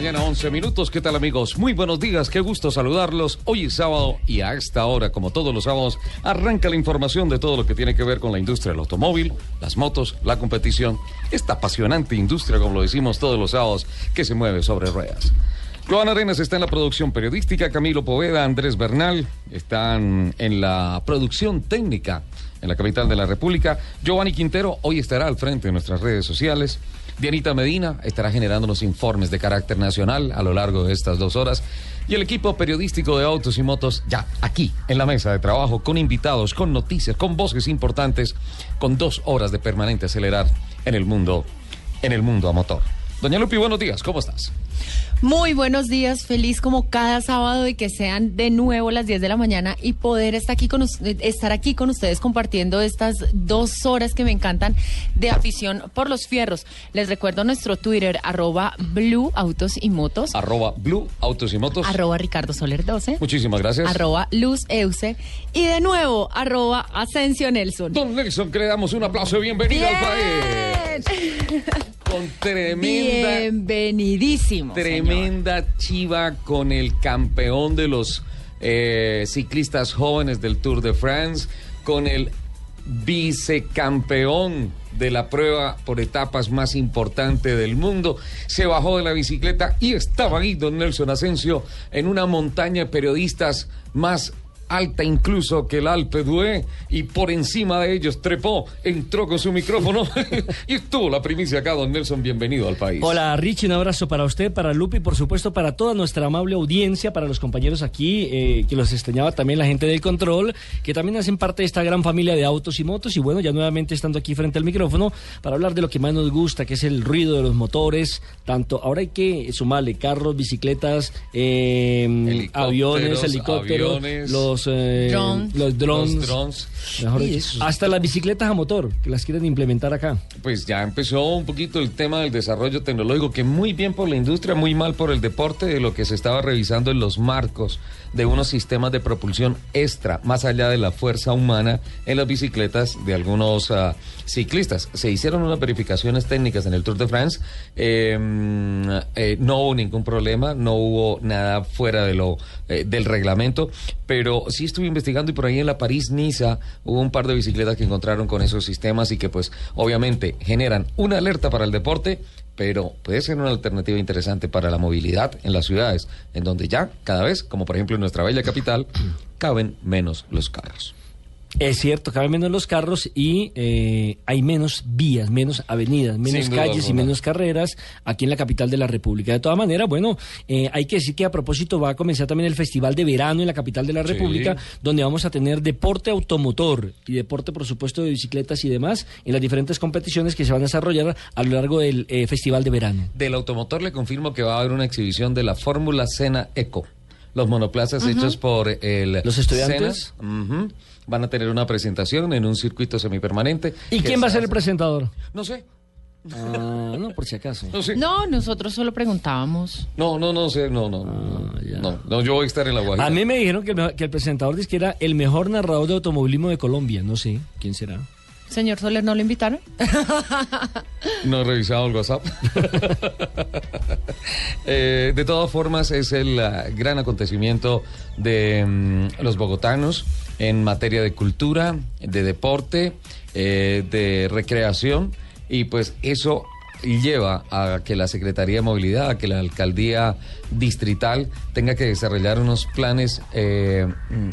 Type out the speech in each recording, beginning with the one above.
Mañana, 11 minutos. ¿Qué tal amigos? Muy buenos días, qué gusto saludarlos. Hoy es sábado y a esta hora, como todos los sábados, arranca la información de todo lo que tiene que ver con la industria del automóvil, las motos, la competición, esta apasionante industria, como lo decimos todos los sábados, que se mueve sobre ruedas. Joan Arenas está en la producción periodística, Camilo Poveda, Andrés Bernal están en la producción técnica en la capital de la República. Giovanni Quintero hoy estará al frente de nuestras redes sociales. Dianita Medina estará generando los informes de carácter nacional a lo largo de estas dos horas. Y el equipo periodístico de Autos y Motos ya aquí en la mesa de trabajo, con invitados, con noticias, con voces importantes, con dos horas de permanente acelerar en el mundo, en el mundo a motor. Doña Lupi, buenos días, ¿cómo estás? Muy buenos días, feliz como cada sábado y que sean de nuevo las 10 de la mañana y poder estar aquí con, estar aquí con ustedes compartiendo estas dos horas que me encantan de afición por los fierros. Les recuerdo nuestro Twitter, arroba Blue Autos y Motos. Arroba Blue Autos y Motos. Arroba Ricardo Soler 12. Muchísimas gracias. Arroba Luz Euse. Y de nuevo, arroba Asensio Nelson. Don Nelson, que le damos un aplauso. Bienvenido al país. Con tremenda. Bienvenidísimo. Tremenda chiva con el campeón de los eh, ciclistas jóvenes del Tour de France, con el vicecampeón de la prueba por etapas más importante del mundo. Se bajó de la bicicleta y estaba ahí don Nelson Asensio en una montaña de periodistas más alta incluso que el Alpe d'Huez y por encima de ellos trepó, entró con su micrófono y estuvo la primicia acá, don Nelson, bienvenido al país. Hola Richie, un abrazo para usted, para Lupi y por supuesto para toda nuestra amable audiencia, para los compañeros aquí, eh, que los extrañaba también la gente del control, que también hacen parte de esta gran familia de autos y motos. Y bueno, ya nuevamente estando aquí frente al micrófono para hablar de lo que más nos gusta, que es el ruido de los motores, tanto, ahora hay que sumarle carros, bicicletas, eh, aviones, helicópteros, los eh, los drones, hasta las bicicletas a motor que las quieren implementar acá. Pues ya empezó un poquito el tema del desarrollo tecnológico, que muy bien por la industria, muy mal por el deporte, de lo que se estaba revisando en los marcos de unos sistemas de propulsión extra, más allá de la fuerza humana en las bicicletas de algunos ah, ciclistas. Se hicieron unas verificaciones técnicas en el Tour de France, em, eh, no hubo ningún problema, no hubo nada fuera de lo eh, del reglamento, pero sí estuve investigando y por ahí en la París-Niza hubo un par de bicicletas que encontraron con esos sistemas y que pues obviamente generan una alerta para el deporte pero puede ser una alternativa interesante para la movilidad en las ciudades, en donde ya cada vez, como por ejemplo en nuestra bella capital, caben menos los carros. Es cierto, caben menos los carros y eh, hay menos vías, menos avenidas, menos calles y menos carreras aquí en la capital de la República. De todas maneras, bueno, eh, hay que decir que a propósito va a comenzar también el Festival de Verano en la capital de la República, donde vamos a tener deporte automotor y deporte, por supuesto, de bicicletas y demás en las diferentes competiciones que se van a desarrollar a lo largo del eh, Festival de Verano. Del automotor le confirmo que va a haber una exhibición de la Fórmula Sena Eco. Los monoplazas hechos por el... ¿Los estudiantes? Van a tener una presentación en un circuito semipermanente. ¿Y quién va a ser el presentador? No sé. Ah, no, por si acaso. No, nosotros solo preguntábamos. No, no, no sé, no, no. Ah, no, yo voy a estar en la Guajira. A mí me dijeron que el, que el presentador dice que era el mejor narrador de automovilismo de Colombia. No sé, ¿quién será? Señor Soler, ¿no lo invitaron? no he revisado el WhatsApp. Eh, de todas formas, es el uh, gran acontecimiento de mm, los bogotanos en materia de cultura, de deporte, eh, de recreación, y pues eso lleva a que la Secretaría de Movilidad, a que la Alcaldía Distrital tenga que desarrollar unos planes eh,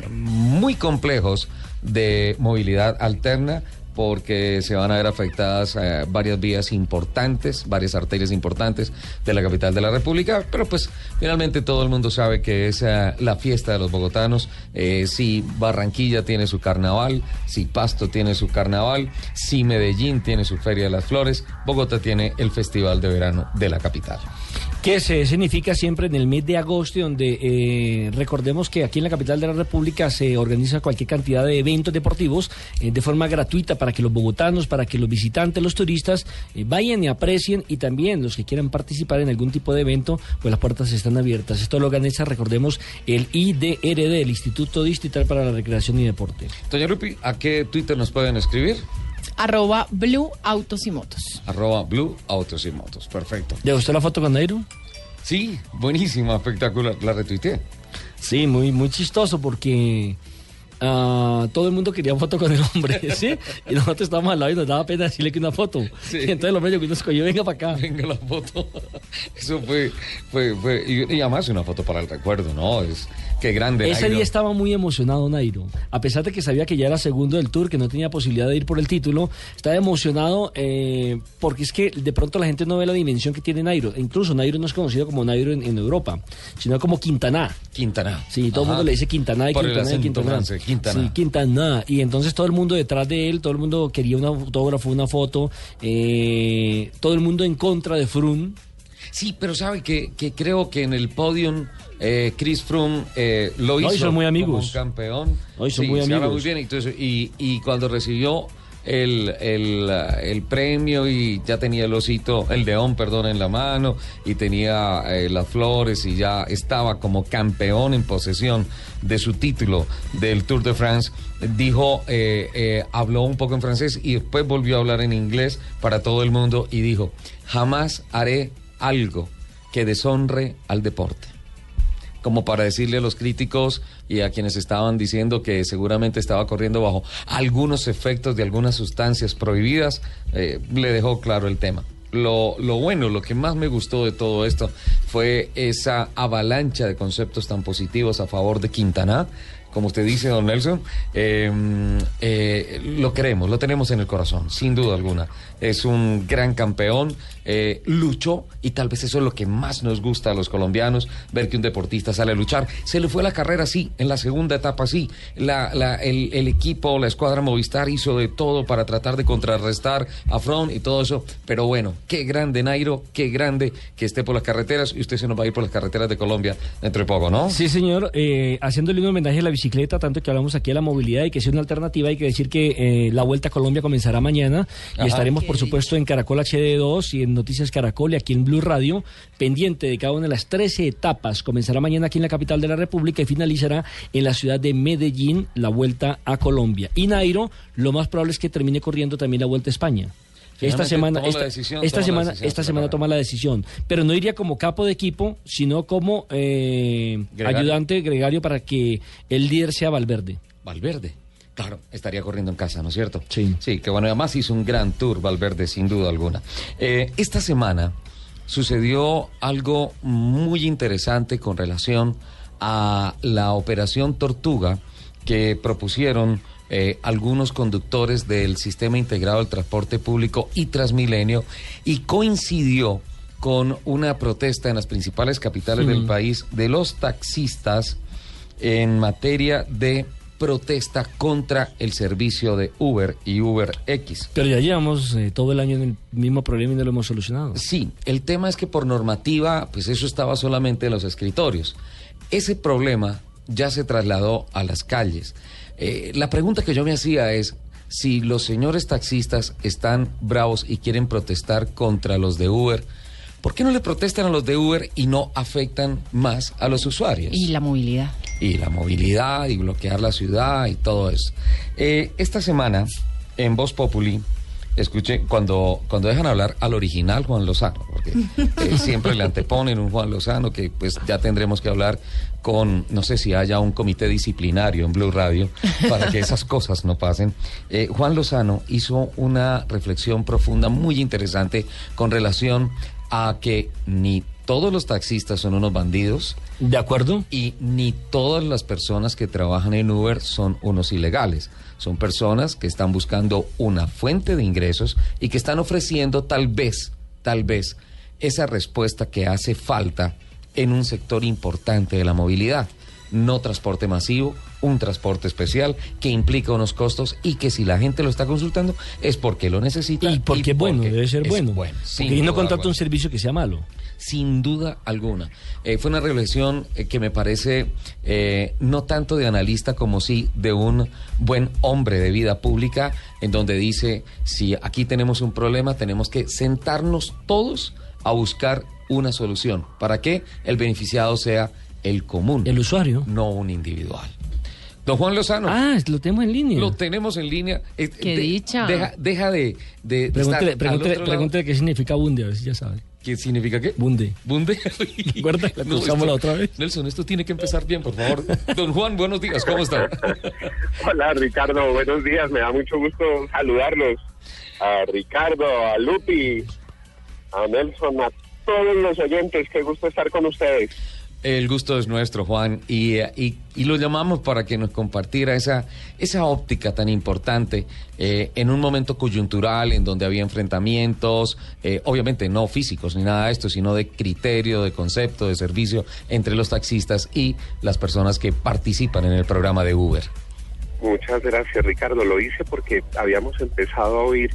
muy complejos de movilidad alterna porque se van a ver afectadas eh, varias vías importantes, varias arterias importantes de la capital de la República, pero pues finalmente todo el mundo sabe que es eh, la fiesta de los bogotanos, eh, si Barranquilla tiene su carnaval, si Pasto tiene su carnaval, si Medellín tiene su Feria de las Flores, Bogotá tiene el Festival de Verano de la capital que se significa siempre en el mes de agosto, donde eh, recordemos que aquí en la capital de la República se organiza cualquier cantidad de eventos deportivos eh, de forma gratuita para que los bogotanos, para que los visitantes, los turistas eh, vayan y aprecien y también los que quieran participar en algún tipo de evento, pues las puertas están abiertas. Esto lo organiza, recordemos, el IDRD, el Instituto Distrital para la Recreación y Deporte. Doña Lupi, ¿a qué Twitter nos pueden escribir? Arroba Blue Autos y Motos. Arroba Blue Autos y Motos. Perfecto. ¿Le gustó la foto con Nairo? Sí, buenísima, espectacular. La retuiteé. Sí, muy, muy chistoso porque uh, todo el mundo quería foto con el hombre, ¿sí? Y nosotros estábamos al lado y nos daba pena decirle que una foto. Sí. Y entonces el hombre que nos cogió, venga para acá. Venga la foto. Eso fue, fue, fue y, y, además una foto para el recuerdo, ¿no? Es Qué grande. Ese día estaba muy emocionado Nairo. A pesar de que sabía que ya era segundo del Tour, que no tenía posibilidad de ir por el título, estaba emocionado eh, porque es que de pronto la gente no ve la dimensión que tiene Nairo. E incluso Nairo no es conocido como Nairo en, en Europa, sino como Quintana. Quintana. Sí, todo el mundo le dice Quintana y Por y Quintana. francés, Quintana. Sí, Quintana. Y entonces todo el mundo detrás de él, todo el mundo quería un autógrafo, una foto, eh, todo el mundo en contra de Froome. Sí, pero sabe que, que creo que en el podium eh, Chris Froome eh, lo hizo Hoy son muy amigos. como un campeón. Hoy son Sí, muy se habla amigos. muy bien. Entonces, y, y cuando recibió el, el, ah, el premio y ya tenía el osito, el león, perdón, en la mano y tenía eh, las flores y ya estaba como campeón en posesión de su título del Tour de France, dijo, eh, eh, habló un poco en francés y después volvió a hablar en inglés para todo el mundo y dijo, jamás haré algo que deshonre al deporte como para decirle a los críticos y a quienes estaban diciendo que seguramente estaba corriendo bajo algunos efectos de algunas sustancias prohibidas, eh, le dejó claro el tema. Lo, lo bueno, lo que más me gustó de todo esto fue esa avalancha de conceptos tan positivos a favor de Quintana. Como usted dice, don Nelson, eh, eh, lo queremos, lo tenemos en el corazón, sin duda alguna. Es un gran campeón, eh, luchó y tal vez eso es lo que más nos gusta a los colombianos, ver que un deportista sale a luchar. Se le fue la carrera sí, en la segunda etapa sí. La, el, equipo, la escuadra Movistar hizo de todo para tratar de contrarrestar a Front y todo eso. Pero bueno, qué grande Nairo, qué grande que esté por las carreteras y usted se nos va a ir por las carreteras de Colombia dentro de poco, ¿no? Sí, señor, haciéndole un homenaje a la bicicleta, tanto que hablamos aquí de la movilidad y que sea una alternativa, hay que decir que eh, la Vuelta a Colombia comenzará mañana y Ajá. estaremos, por supuesto, en Caracol HD2 y en Noticias Caracol y aquí en Blue Radio, pendiente de cada una de las 13 etapas. Comenzará mañana aquí en la capital de la República y finalizará en la ciudad de Medellín la Vuelta a Colombia. Y Nairo, lo más probable es que termine corriendo también la Vuelta a España. Esta semana, esta, decisión, semana, decisión, esta se semana toma la decisión, pero no iría como capo de equipo, sino como eh, Gregario. ayudante gregario para que el líder sea Valverde. Valverde. Claro, estaría corriendo en casa, ¿no es cierto? Sí. Sí, que bueno, además hizo un gran tour Valverde, sin duda alguna. Eh, esta semana sucedió algo muy interesante con relación a la operación Tortuga que propusieron eh, algunos conductores del Sistema Integrado del Transporte Público y Transmilenio y coincidió con una protesta en las principales capitales del país de los taxistas en materia de protesta contra el servicio de Uber y Uber X. Pero ya llevamos eh, todo el año en el mismo problema y no lo hemos solucionado. Sí, el tema es que por normativa, pues eso estaba solamente en los escritorios. Ese problema ya se trasladó a las calles. Eh, la pregunta que yo me hacía es si los señores taxistas están bravos y quieren protestar contra los de Uber, ¿por qué no le protestan a los de Uber y no afectan más a los usuarios? Y la movilidad. y la movilidad y bloquear la ciudad y todo eso. Eh, esta semana, en Voz Populi, escuché cuando, cuando dejan hablar al original Juan Lozano, porque eh, siempre le anteponen un Juan Lozano que pues ya tendremos que hablar con, no sé si haya un comité disciplinario en Blue Radio para que esas cosas no pasen. Eh, Juan Lozano hizo una reflexión profunda muy interesante con relación a que ni todos los taxistas son unos bandidos. ¿De acuerdo? Y ni todas las personas que trabajan en Uber son unos ilegales. Son personas que están buscando una fuente de ingresos y que están ofreciendo tal vez, tal vez, esa respuesta que hace falta en un sector importante de la movilidad. No transporte masivo, un transporte especial que implica unos costos y que si la gente lo está consultando es porque lo necesita. Y porque es bueno, debe ser bueno. bueno y no contrata un servicio que sea malo sin duda alguna. Eh, fue una reflexión eh, que me parece eh, no tanto de analista como sí de un buen hombre de vida pública, en donde dice, si aquí tenemos un problema, tenemos que sentarnos todos a buscar una solución. ¿Para que el beneficiado sea el común? El usuario. No un individual. Don Juan Lozano. Ah, lo tenemos en línea. Lo tenemos en línea. Qué dicha. Deja, deja de, de, pregúntele, qué significa bunde, a ver si ya sabe. ¿Qué significa qué? Bunde. ¿Bunde? ¿Recuerda? La no, la otra vez. Nelson, esto tiene que empezar bien, por favor. Don Juan, buenos días, ¿cómo está? Hola, Ricardo, buenos días. Me da mucho gusto saludarlos. A Ricardo, a Lupi, a Nelson, a todos los oyentes. Qué gusto estar con ustedes. El gusto es nuestro, Juan, y, y, lo llamamos para que nos compartiera esa, esa óptica tan importante eh, en un momento coyuntural en donde había enfrentamientos, eh, obviamente no físicos ni nada de esto, sino de criterio, de concepto, de servicio entre los taxistas y las personas que participan en el programa de Uber. Muchas gracias, Ricardo. Lo hice porque habíamos empezado a oír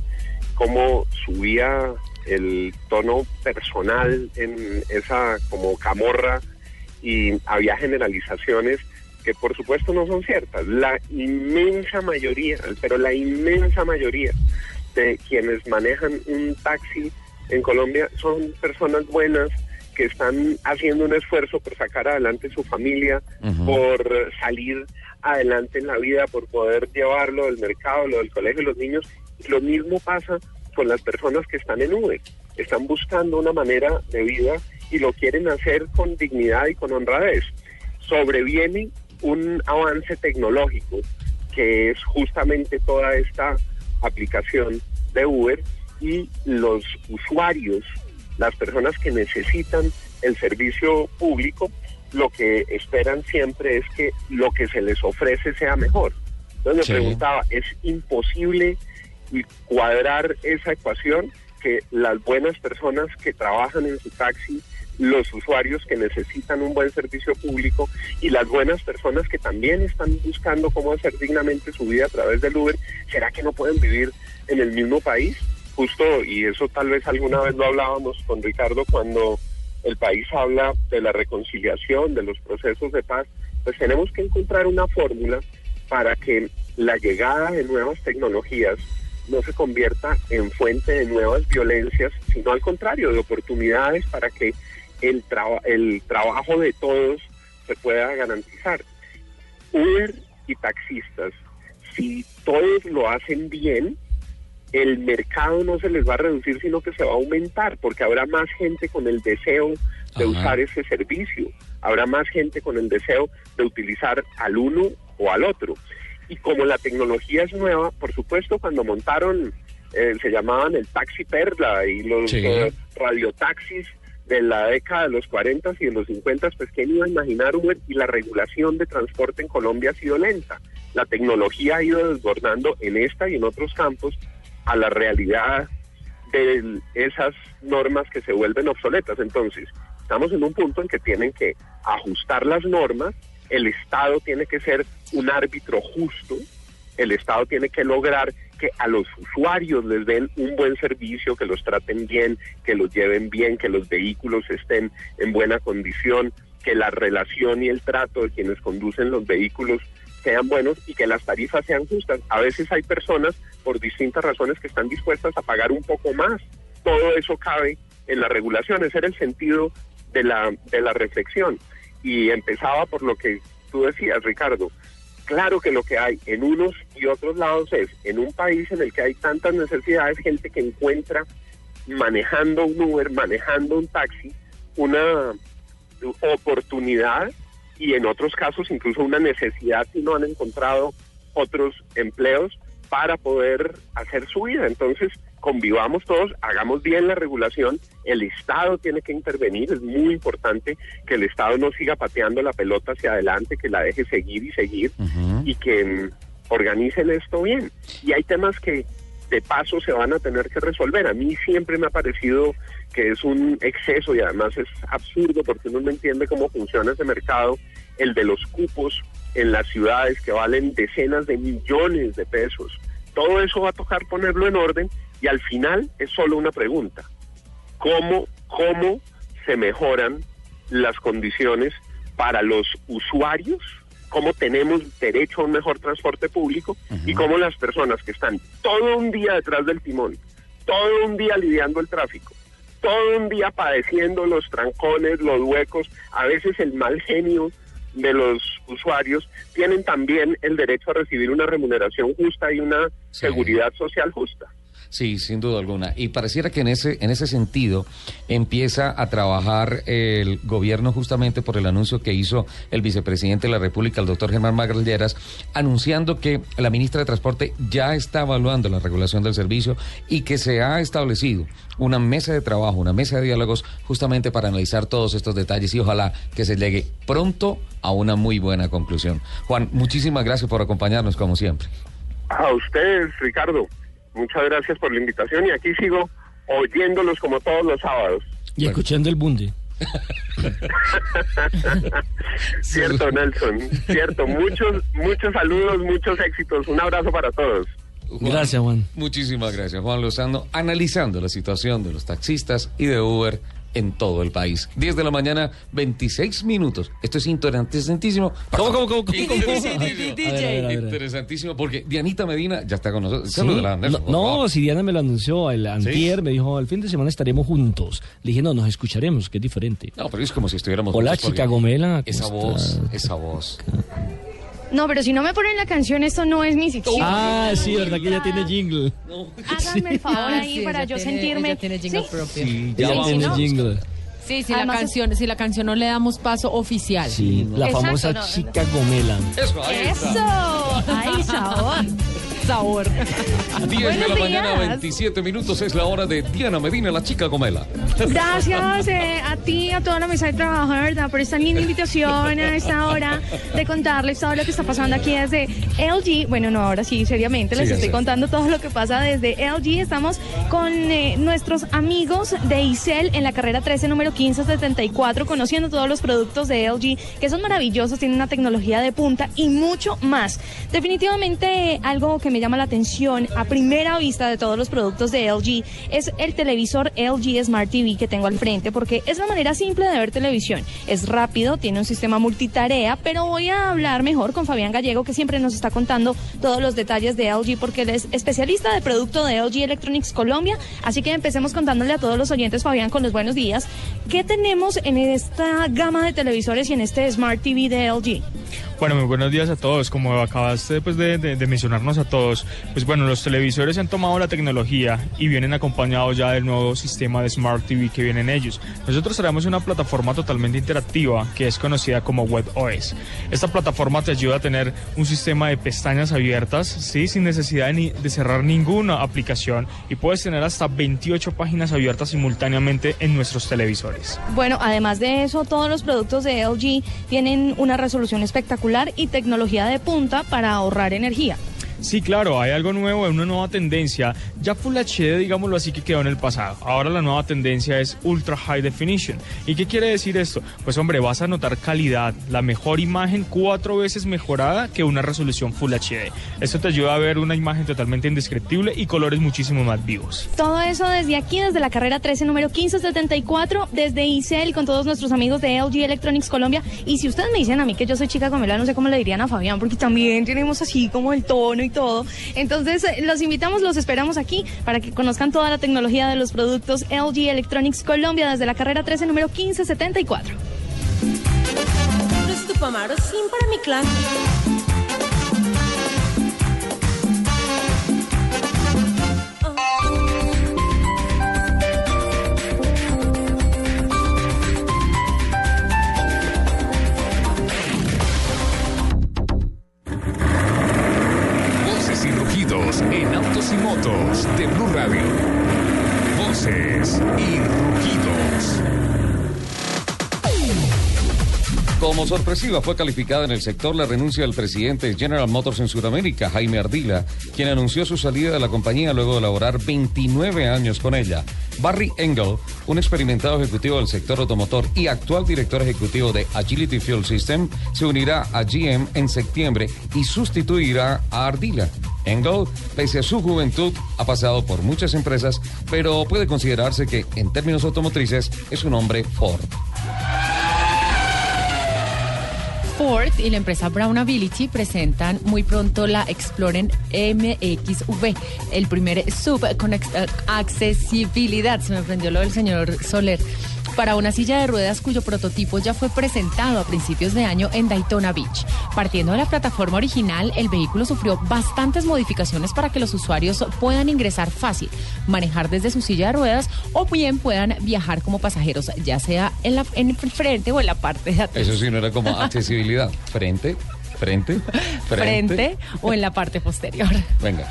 cómo subía el tono personal en esa como camorra y había generalizaciones que por supuesto no son ciertas. La inmensa mayoría, pero la inmensa mayoría de quienes manejan un taxi en Colombia son personas buenas que están haciendo un esfuerzo por sacar adelante su familia, por salir adelante en la vida, por poder llevarlo del mercado, lo del colegio, los niños. Lo mismo pasa con las personas que están en Uber. Están buscando una manera de vida y lo quieren hacer con dignidad y con honradez. Sobreviene un avance tecnológico que es justamente toda esta aplicación de Uber y los usuarios, las personas que necesitan el servicio público, lo que esperan siempre es que lo que se les ofrece sea mejor. Entonces me preguntaba, ¿es imposible cuadrar esa ecuación que las buenas personas que trabajan en su taxi los usuarios que necesitan un buen servicio público y las buenas personas que también están buscando cómo hacer dignamente su vida a través del Uber, ¿será que no pueden vivir en el mismo país? Justo, y eso tal vez alguna vez lo hablábamos con Ricardo cuando el país habla de la reconciliación, de los procesos de paz, pues tenemos que encontrar una fórmula para que la llegada de nuevas tecnologías no se convierta en fuente de nuevas violencias, sino al contrario, de oportunidades para que el, el trabajo de todos se pueda garantizar. Uber y taxistas, si todos lo hacen bien, el mercado no se les va a reducir, sino que se va a aumentar, porque habrá más gente con el deseo de usar ese servicio, habrá más gente con el deseo de utilizar al uno o al otro. Y como la tecnología es nueva, por supuesto, cuando montaron, eh, se llamaban el taxi perla y los eh, radiotaxis, de la década de los 40 y de los 50, pues quién iba a imaginar Uber y la regulación de transporte en Colombia ha sido lenta. La tecnología ha ido desbordando en esta y en otros campos a la realidad de esas normas que se vuelven obsoletas. Entonces, estamos en un punto en que tienen que ajustar las normas, el Estado tiene que ser un árbitro justo, el Estado tiene que lograr que a los usuarios les den un buen servicio, que los traten bien, que los lleven bien, que los vehículos estén en buena condición, que la relación y el trato de quienes conducen los vehículos sean buenos y que las tarifas sean justas. A veces hay personas por distintas razones que están dispuestas a pagar un poco más. Todo eso cabe en la regulación, ese era el sentido de la, de la reflexión. Y empezaba por lo que tú decías, Ricardo, Claro que lo que hay en unos y otros lados es, en un país en el que hay tantas necesidades, gente que encuentra manejando un Uber, manejando un taxi, una oportunidad y en otros casos incluso una necesidad si no han encontrado otros empleos para poder hacer su vida. Entonces, convivamos todos, hagamos bien la regulación, el Estado tiene que intervenir, es muy importante que el Estado no siga pateando la pelota hacia adelante, que la deje seguir y seguir y que mm, organicen esto bien. Y hay temas que de paso se van a tener que resolver. A mí siempre me ha parecido que es un exceso y además es absurdo porque uno no entiende cómo funciona ese mercado, el de los cupos en las ciudades que valen decenas de millones de pesos. Todo eso va a tocar ponerlo en orden y al final es solo una pregunta. ¿Cómo, cómo se mejoran las condiciones para los usuarios? ¿Cómo tenemos derecho a un mejor transporte público? Y cómo las personas que están todo un día detrás del timón, todo un día lidiando el tráfico, todo un día padeciendo los trancones, los huecos, a veces el mal genio de los usuarios, tienen también el derecho a recibir una remuneración justa y una seguridad social justa. Sí, sin duda alguna. Y pareciera que en ese, en ese sentido empieza a trabajar el gobierno justamente por el anuncio que hizo el vicepresidente de la República, el doctor Germán Magalleras, anunciando que la ministra de Transporte ya está evaluando la regulación del servicio y que se ha establecido una mesa de trabajo, una mesa de diálogos justamente para analizar todos estos detalles y ojalá que se llegue pronto a una muy buena conclusión. Juan, muchísimas gracias por acompañarnos como siempre. A ustedes, Ricardo. Muchas gracias por la invitación y aquí sigo oyéndolos como todos los sábados. Y escuchando el bunde. cierto, Nelson, cierto. Muchos, muchos saludos, muchos éxitos. Un abrazo para todos. gracias, Juan. Muchísimas gracias, Juan Lozano, analizando la situación de los taxistas y de Uber en todo el país. 10 de la mañana, 26 minutos. Esto es interesantísimo. ¿Cómo, cómo, cómo? Interesantísimo porque Dianita Medina ya está con nosotros. no, si Diana me lo anunció el antier, me dijo, el fin de semana estaremos juntos. Le dije, no, nos escucharemos, que es diferente. No, pero es como si estuviéramos Hola, chica Gomela. Esa voz, esa voz. No, pero si no me ponen la canción, esto no es mi sección. Ah, sí, verdad que ella tiene jingle. Háganme el favor ahí para yo sentirme. Ella tiene jingle propio. Sí, ya vamos ¿no? jingle. Sí, si la canción, si la canción no le damos paso oficial. Sí, la Exacto, famosa no, chica Gomela. Eso, ahí está. Eso, ay, sabor. Sabor. 10 de la mañana, días. 27 minutos es la hora de Diana Medina, la chica Gomela. Gracias eh, a ti, a toda la mesa de trabajo, verdad, por esta linda invitación a esta hora de contarles todo lo que está pasando aquí desde LG. Bueno, no, ahora sí, seriamente, les Sí, estoy contando todo lo que pasa desde LG. Estamos con eh, nuestros amigos de Isel en la carrera 13, número 1574, conociendo todos los productos de LG, que son maravillosos, tienen una tecnología de punta y mucho más. Definitivamente, eh, algo que me llama la atención a primera vista de todos los productos de LG es el televisor LG Smart TV que tengo al frente, porque es la manera simple de ver televisión. Es rápido, tiene un sistema multitarea, pero voy a hablar mejor con Fabián Gallego, que siempre nos está contando todos los detalles de LG, porque él es especialista de producto de LG Electronics Colombia. Así que empecemos contándole a todos los oyentes, Fabián, con los buenos días. ¿Qué tenemos en esta gama de televisores y en este Smart TV de LG? Bueno, muy buenos días a todos. Como acabaste pues, de, de- de mencionarnos a todos, pues bueno, los televisores han tomado la tecnología y vienen acompañados ya del nuevo sistema de Smart TV que vienen ellos. Nosotros traemos una plataforma totalmente interactiva que es conocida como WebOS. Esta plataforma te ayuda a tener un sistema de pestañas abiertas, ¿sí? sin necesidad de, ni- de cerrar ninguna aplicación y puedes tener hasta 28 páginas abiertas simultáneamente en nuestros televisores. Bueno, además de eso, todos los productos de LG tienen una resolución espectacular y tecnología de punta para ahorrar energía. Sí, claro, hay algo nuevo, una nueva tendencia. Ya Full HD, digámoslo así, que quedó en el pasado. Ahora la nueva tendencia es Ultra High Definition. ¿Y qué quiere decir esto? Pues hombre, vas a notar calidad, la mejor imagen cuatro veces mejorada que una resolución Full HD. Esto te ayuda a ver una imagen totalmente indescriptible y colores muchísimo más vivos. Todo eso desde aquí, desde la carrera 13, número 1574, desde ICEL, con todos nuestros amigos de LG Electronics Colombia. Y si ustedes me dicen a mí que yo soy chica gomela, no sé cómo le dirían a Fabián, porque también tenemos así como el tono y todo. Entonces, eh, los invitamos, los esperamos aquí para que conozcan toda la tecnología de los productos LG Electronics Colombia desde la carrera 13, número 1574. Resto Pamaro, sim para mi clan. Motos de Blue Radio. Voces y rugidos. Como sorpresiva fue calificada en el sector la renuncia del presidente de General Motors en Sudamérica, Jaime Ardila, quien anunció su salida de la compañía luego de laborar 29 años con ella. Barry Engel, un experimentado ejecutivo del sector automotor y actual director ejecutivo de Agility Fuel System, se unirá a GM en septiembre y sustituirá a Ardila. Engel, pese a su juventud, ha pasado por muchas empresas, pero puede considerarse que, en términos automotrices, es un hombre Ford. Ford y la empresa Brown Ability presentan muy pronto la Explorer MXV, el primer sub con accesibilidad. Se me prendió lo del señor Soler para una silla de ruedas cuyo prototipo ya fue presentado a principios de año en Daytona Beach. Partiendo de la plataforma original, el vehículo sufrió bastantes modificaciones para que los usuarios puedan ingresar fácil, manejar desde su silla de ruedas o bien puedan viajar como pasajeros, ya sea en, la, en el frente o en la parte de atrás. Eso sí no era como accesibilidad. Frente, frente, frente. Frente o en la parte posterior. Venga.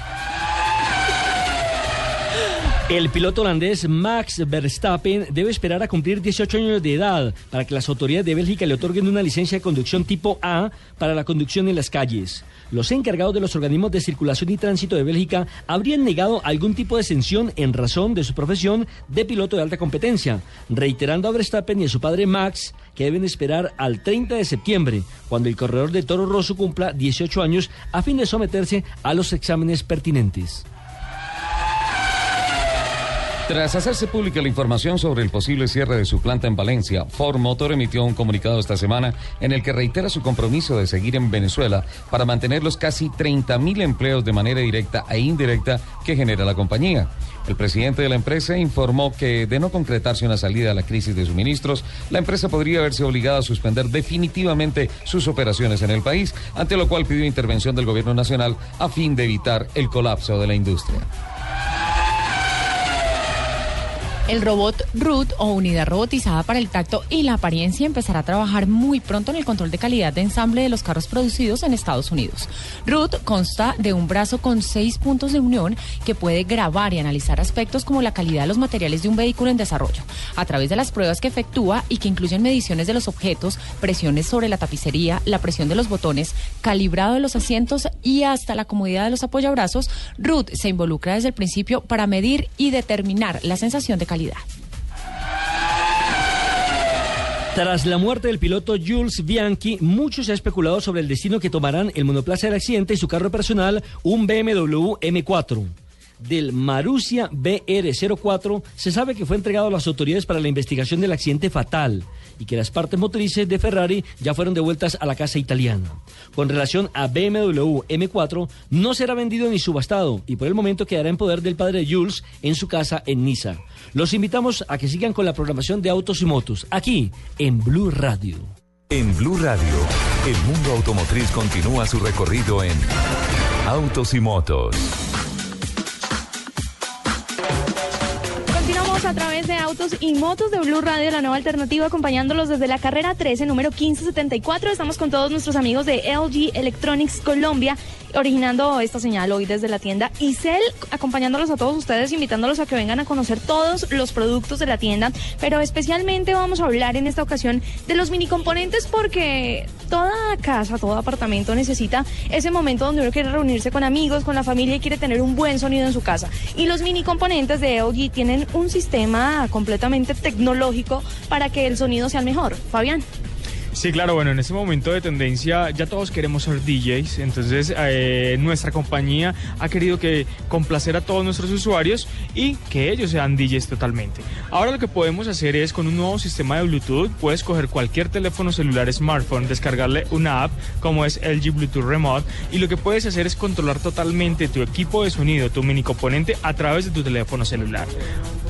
El piloto holandés Max Verstappen debe esperar a cumplir 18 años de edad para que las autoridades de Bélgica le otorguen una licencia de conducción tipo A para la conducción en las calles. Los encargados de los organismos de circulación y tránsito de Bélgica habrían negado algún tipo de exención en razón de su profesión de piloto de alta competencia, reiterando a Verstappen y a su padre Max que deben esperar al 30 de septiembre, cuando el corredor de Toro Rosso cumpla 18 años, a fin de someterse a los exámenes pertinentes. Tras hacerse pública la información sobre el posible cierre de su planta en Valencia, Ford Motor emitió un comunicado esta semana en el que reitera su compromiso de seguir en Venezuela para mantener los casi 30.000 empleos de manera directa e indirecta que genera la compañía. El presidente de la empresa informó que de no concretarse una salida a la crisis de suministros, la empresa podría verse obligada a suspender definitivamente sus operaciones en el país, ante lo cual pidió intervención del gobierno nacional a fin de evitar el colapso de la industria. El robot Root o unidad robotizada para el tacto y la apariencia empezará a trabajar muy pronto en el control de calidad de ensamble de los carros producidos en Estados Unidos. Root consta de un brazo con seis puntos de unión que puede grabar y analizar aspectos como la calidad de los materiales de un vehículo en desarrollo, a través de las pruebas que efectúa y que incluyen mediciones de los objetos, presiones sobre la tapicería, la presión de los botones, calibrado de los asientos y hasta la comodidad de los apoyabrazos. Root se involucra desde el principio para medir y determinar la sensación de calidad. Tras la muerte del piloto Jules Bianchi, mucho se especulado sobre el destino que tomarán el monoplaza del accidente y su carro personal, un BMW M4 del Marussia BR04 se sabe que fue entregado a las autoridades para la investigación del accidente fatal y que las partes motrices de Ferrari ya fueron devueltas a la casa italiana. Con relación a BMW M4, no será vendido ni subastado y por el momento quedará en poder del padre Jules en su casa en Niza. Los invitamos a que sigan con la programación de Autos y Motos aquí en Blue Radio. En Blue Radio, el mundo automotriz continúa su recorrido en Autos y Motos. Autos y Motos de Blue Radio, la nueva alternativa, acompañándolos desde la carrera 13, número 1574. Estamos con todos nuestros amigos de LG Electronics Colombia originando esta señal hoy desde la tienda Isel, acompañándolos a todos ustedes, invitándolos a que vengan a conocer todos los productos de la tienda, pero especialmente vamos a hablar en esta ocasión de los mini componentes porque toda casa, todo apartamento necesita ese momento donde uno quiere reunirse con amigos, con la familia y quiere tener un buen sonido en su casa. Y los mini componentes de LG tienen un sistema completamente tecnológico para que el sonido sea el mejor. Fabián. Sí, claro, bueno, en este momento de tendencia ya todos queremos ser DJs, entonces eh, nuestra compañía ha querido que complacer a todos nuestros usuarios y que ellos sean DJs totalmente. Ahora lo que podemos hacer es con un nuevo sistema de Bluetooth, puedes coger cualquier teléfono celular smartphone, descargarle una app como es LG Bluetooth Remote y lo que puedes hacer es controlar totalmente tu equipo de sonido, tu mini componente a través de tu teléfono celular.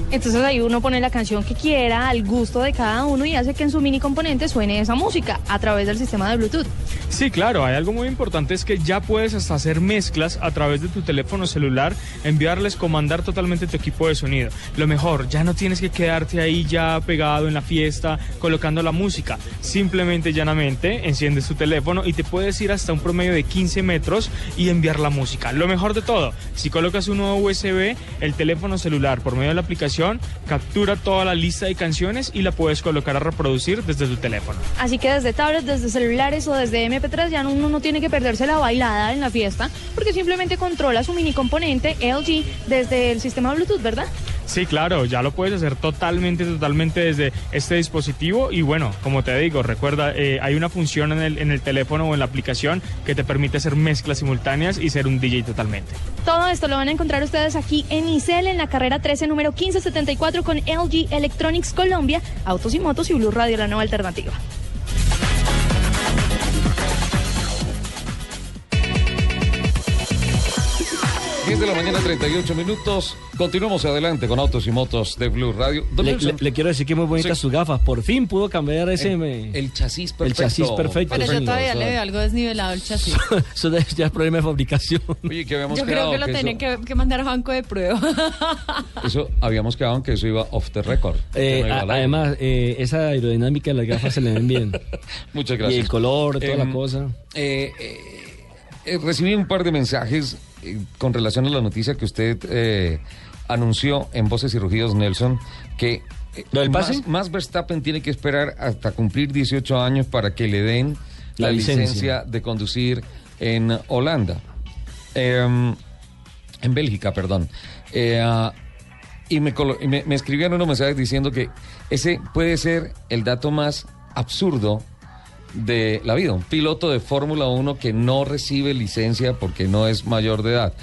Entonces ahí uno pone la canción que quiera, al gusto de cada uno y hace que en su mini componente suene esa música a través del sistema de Bluetooth. Sí, claro, hay algo muy importante es que ya puedes hasta hacer mezclas a través de tu teléfono celular, enviarles, comandar totalmente tu equipo de sonido. Lo mejor, ya no tienes que quedarte ahí ya pegado en la fiesta colocando la música. Simplemente, llanamente, enciendes tu teléfono y te puedes ir hasta un promedio de 15 metros y enviar la música. Lo mejor de todo, si colocas un nuevo USB, el teléfono celular por medio de la aplicación captura toda la lista de canciones y la puedes colocar a reproducir desde tu teléfono. Así que desde tablets, desde celulares o desde MP3 ya uno no tiene que perderse la bailada en la fiesta porque simplemente controla su mini componente LG desde el sistema Bluetooth, ¿verdad? Sí, claro, ya lo puedes hacer totalmente, totalmente desde este dispositivo y bueno, como te digo, recuerda, eh, hay una función en el, en el teléfono o en la aplicación que te permite hacer mezclas simultáneas y ser un DJ totalmente. Todo esto lo van a encontrar ustedes aquí en ICEL, en la carrera 13, número 1574, con LG Electronics Colombia, Autos y Motos y Blue Radio, la nueva alternativa. 10 de la mañana, 38 minutos. Continuamos adelante con Autos y Motos de Blue Radio. Le, le- le quiero decir que muy bonitas Sí. sus gafas. Por fin pudo cambiar ese. me- el chasis el perfecto. chasis perfecto. Pero yo todavía le veo algo desnivelado el chasis. Eso ya ya es problema de fabricación. Oye, que habíamos Yo creo que lo eso, que, que mandar a banco de prueba. eso- habíamos quedado en que eso iba off the record. Eh, no a- además, eh, esa aerodinámica de las gafas se le ven bien. Muchas Y gracias. el color, toda la Em, cosa. eh, eh, eh, recibí un par de mensajes con relación a la noticia que usted eh, anunció en Voces y Rugidos, Nelson, que eh, ¿Lo del pase? Más, más Verstappen tiene que esperar hasta cumplir 18 años para que le den la, La licencia. licencia. de conducir en Holanda. Em, en Bélgica, perdón. Eh, ah, y me, colo- y me, me escribieron unos mensajes diciendo que ese puede ser el dato más absurdo de la vida. Un piloto de Fórmula 1 que no recibe licencia porque no es mayor de edad.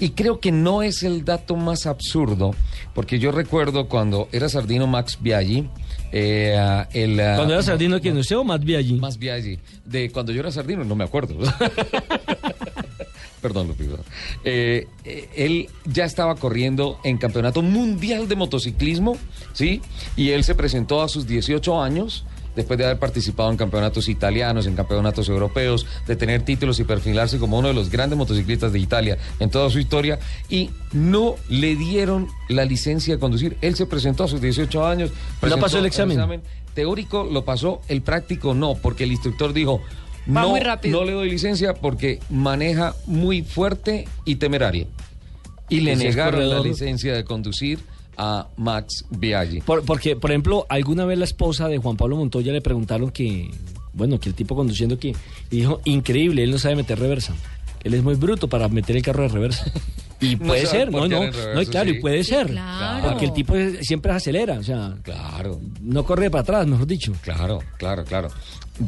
Y creo que no es el dato más absurdo, porque yo recuerdo cuando era Sardino Max Biaggi, eh, el... ah, Cuando era Sardino, ¿quién? ¿Usted o Matt allí? más Biaggi. De cuando yo era sardino, no me acuerdo. Perdón. Eh, eh, él ya estaba corriendo en campeonato mundial de motociclismo, ¿sí? Y él se presentó a sus 18 años, después de haber participado en campeonatos italianos, en campeonatos europeos, de tener títulos y perfilarse como uno de los grandes motociclistas de Italia en toda su historia, y no le dieron la licencia de conducir. Él se presentó a sus 18 años. presentó pasó el examen. Teórico lo pasó, el práctico no, porque el instructor dijo, Va no, muy rápido. no le doy licencia porque maneja muy fuerte y temerario. Y le negaron la licencia de conducir a Max Biaggi. Por- porque, por ejemplo, alguna vez la esposa de Juan Pablo Montoya le preguntaron que, bueno, que el tipo conduciendo que y dijo, increíble, él no sabe meter reversa. Él es muy bruto para meter el carro de reversa. Y puede ser, no, no, en reversa, no, claro, sí. y puede ser. claro. Porque el tipo es- siempre acelera, o sea, Claro, no corre para atrás, mejor dicho. claro, claro, claro.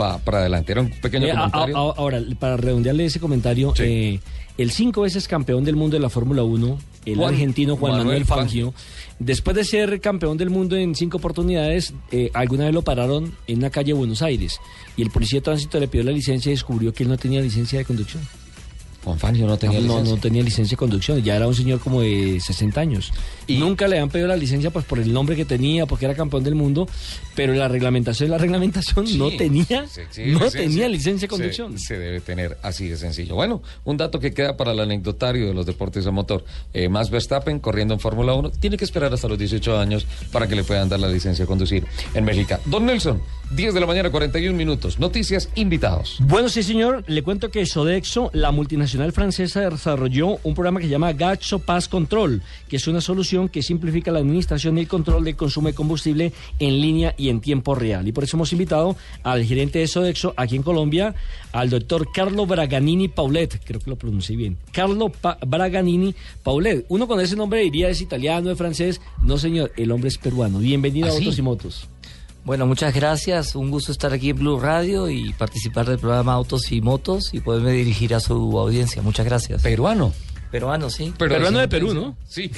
Va para adelante. Era un pequeño Eh, comentario. a- a- ahora, para redondearle ese comentario, Sí. eh, el cinco veces campeón del mundo de la Fórmula 1, el Juan argentino Juan Manuel, Manuel Fangio, después de ser campeón del mundo en cinco oportunidades, eh, alguna vez lo pararon en una calle de Buenos Aires y el policía de tránsito le pidió la licencia y descubrió que él no tenía licencia de conducción. Juan Fangio no tenía no, licencia. no tenía licencia de conducción, ya era un señor como de 60 años. Y- Nunca le han pedido la licencia pues por el nombre que tenía, porque era campeón del mundo, pero la reglamentación, la reglamentación no tenía, sí, sí, no licencia. tenía licencia de Se- conducción. Se, debe tener así de sencillo. Bueno, un dato que queda para el anecdotario de los deportes a motor. Eh, Max Verstappen corriendo en Fórmula 1 tiene que esperar hasta los 18 años para que le puedan dar la licencia de conducir en México. Don Nelson, 10 de la mañana, 41 minutos. Noticias, invitados. Bueno, sí, señor. Le cuento que Sodexo, la multinacional francesa, desarrolló un programa que se llama Gacho Pass Control, que es una solución que simplifica la administración y el control del consumo de combustible en línea y en tiempo real. Y por eso hemos invitado al gerente de Sodexo aquí en Colombia, al doctor Carlo Braganini Paulet. Creo que lo pronuncié bien. Carlo Pa- Braganini Paulet. Uno con ese nombre diría es italiano, es francés. No, señor, el hombre es peruano. Bienvenido ¿Ah, a sí? Autos y Motos. Bueno, muchas gracias. Un gusto estar aquí en Blue Radio y participar del programa Autos y Motos y poderme dirigir a su audiencia. Muchas gracias. Peruano. Peruano, sí. Pero Peruano de. Perú, ¿no? Sí.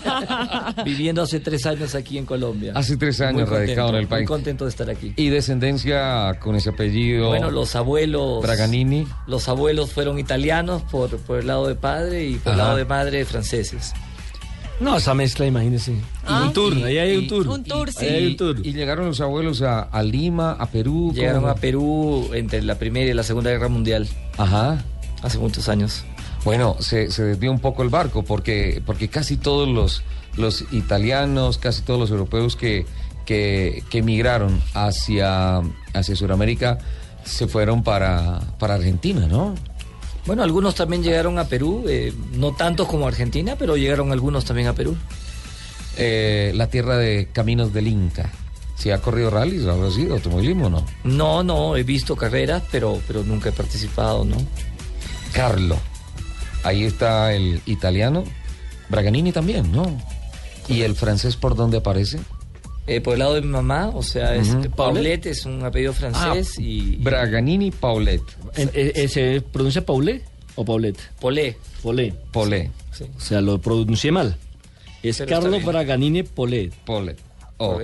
Viviendo hace tres años aquí en Colombia. Hace tres años Muy contento, radicado en el país. Muy contento de estar aquí. y descendencia con ese apellido. Bueno, los abuelos. Braganini. Los abuelos fueron italianos por, por el lado de padre y por el lado de madre franceses. No, esa mezcla, imagínese. Ah. un tour, ahí hay un y- tour. Un tour, sí. Ahí hay un tour. Y llegaron los abuelos a, a Lima, a Perú. Llegaron ¿cómo? a Perú entre la Primera y la Segunda Guerra Mundial, Ajá. hace muchos años. Bueno, se, se desvió un poco el barco porque, porque casi todos los, los italianos, casi todos los europeos que, que, que emigraron hacia, hacia Sudamérica se fueron para, para Argentina, ¿no? Bueno, algunos también llegaron a Perú, eh, no tantos como Argentina, pero llegaron algunos también a Perú. Eh, la tierra de caminos del Inca. Si ha corrido rallies o algo así, automovilismo, ¿no? No, no, he visto carreras, pero, pero nunca he participado, ¿no? Carlo. Ahí está el italiano. Braganini también, ¿no? ¿Y el francés por dónde aparece? Eh, por el lado de mi mamá, o sea, es. Paulette es un apellido francés Ah, y Braganini Paulette. Eh, eh, ¿Se pronuncia Paulé o Paulette? Polé. Polé. Polé. Sí. O sea, lo pronuncié mal. Es Pero Carlos. Braganini Polé. Paulette. Oh.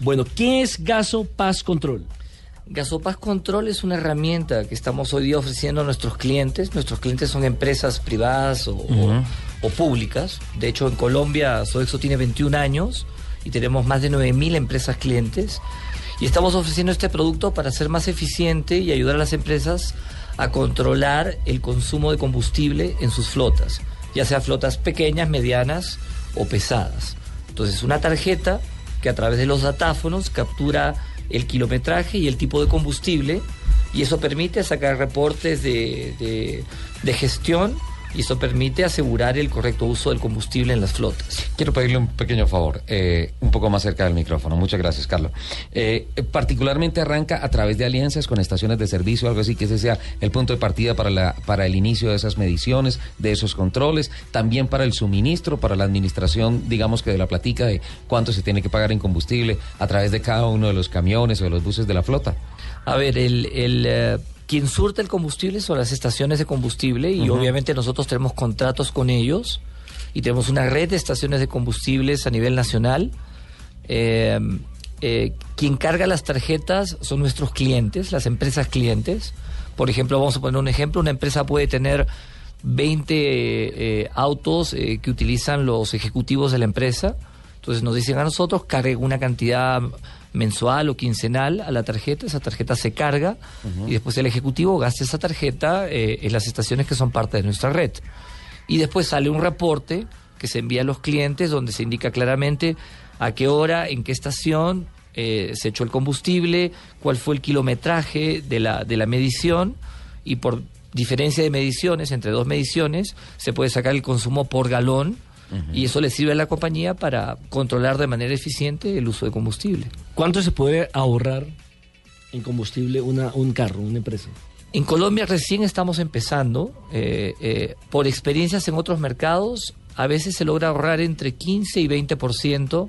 Bueno, ¿qué es Gaso Paz Control? Gasopaz Control es una herramienta que estamos hoy día ofreciendo a nuestros clientes. Nuestros clientes son empresas privadas o, o- o públicas. De hecho, en Colombia Sodexo tiene 21 años y tenemos más de 9.000 empresas clientes. Y estamos ofreciendo este producto para ser más eficiente y ayudar a las empresas a controlar el consumo de combustible en sus flotas, ya sea flotas pequeñas, medianas o pesadas. Entonces, una tarjeta que a través de los datáfonos captura el kilometraje y el tipo de combustible y eso permite sacar reportes de, de- de gestión y eso permite asegurar el correcto uso del combustible en las flotas. Quiero pedirle un pequeño favor, eh, un poco más cerca del micrófono. Muchas gracias, Carlos. Eh, particularmente arranca a través de alianzas con estaciones de servicio, algo así, que ese sea el punto de partida para, la, para el inicio de esas mediciones, de esos controles, también para el suministro, para la administración, digamos que de la platica de cuánto se tiene que pagar en combustible a través de cada uno de los camiones o de los buses de la flota. A ver, el, el, eh, quien surte el combustible son las estaciones de combustible y obviamente nosotros tenemos contratos con ellos y tenemos una red de estaciones de combustibles a nivel nacional. Eh, eh, quien carga las tarjetas son nuestros clientes, las empresas clientes. Por ejemplo, vamos a poner un ejemplo, una empresa puede tener 20 eh, autos que utilizan los ejecutivos de la empresa. Entonces nos dicen a nosotros, cargue una cantidad mensual o quincenal a la tarjeta, esa tarjeta se carga y después el ejecutivo gasta esa tarjeta eh, en las estaciones que son parte de nuestra red. Y después sale un reporte que se envía a los clientes donde se indica claramente a qué hora, en qué estación eh, se echó el combustible, cuál fue el kilometraje de la, de la medición y por diferencia de mediciones, entre dos mediciones, se puede sacar el consumo por galón y eso le sirve a la compañía para controlar de manera eficiente el uso de combustible. ¿Cuánto se puede ahorrar en combustible una, un carro, una empresa? En Colombia recién estamos empezando. eh, eh, por experiencias en otros mercados, a veces se logra ahorrar entre 15 y 20%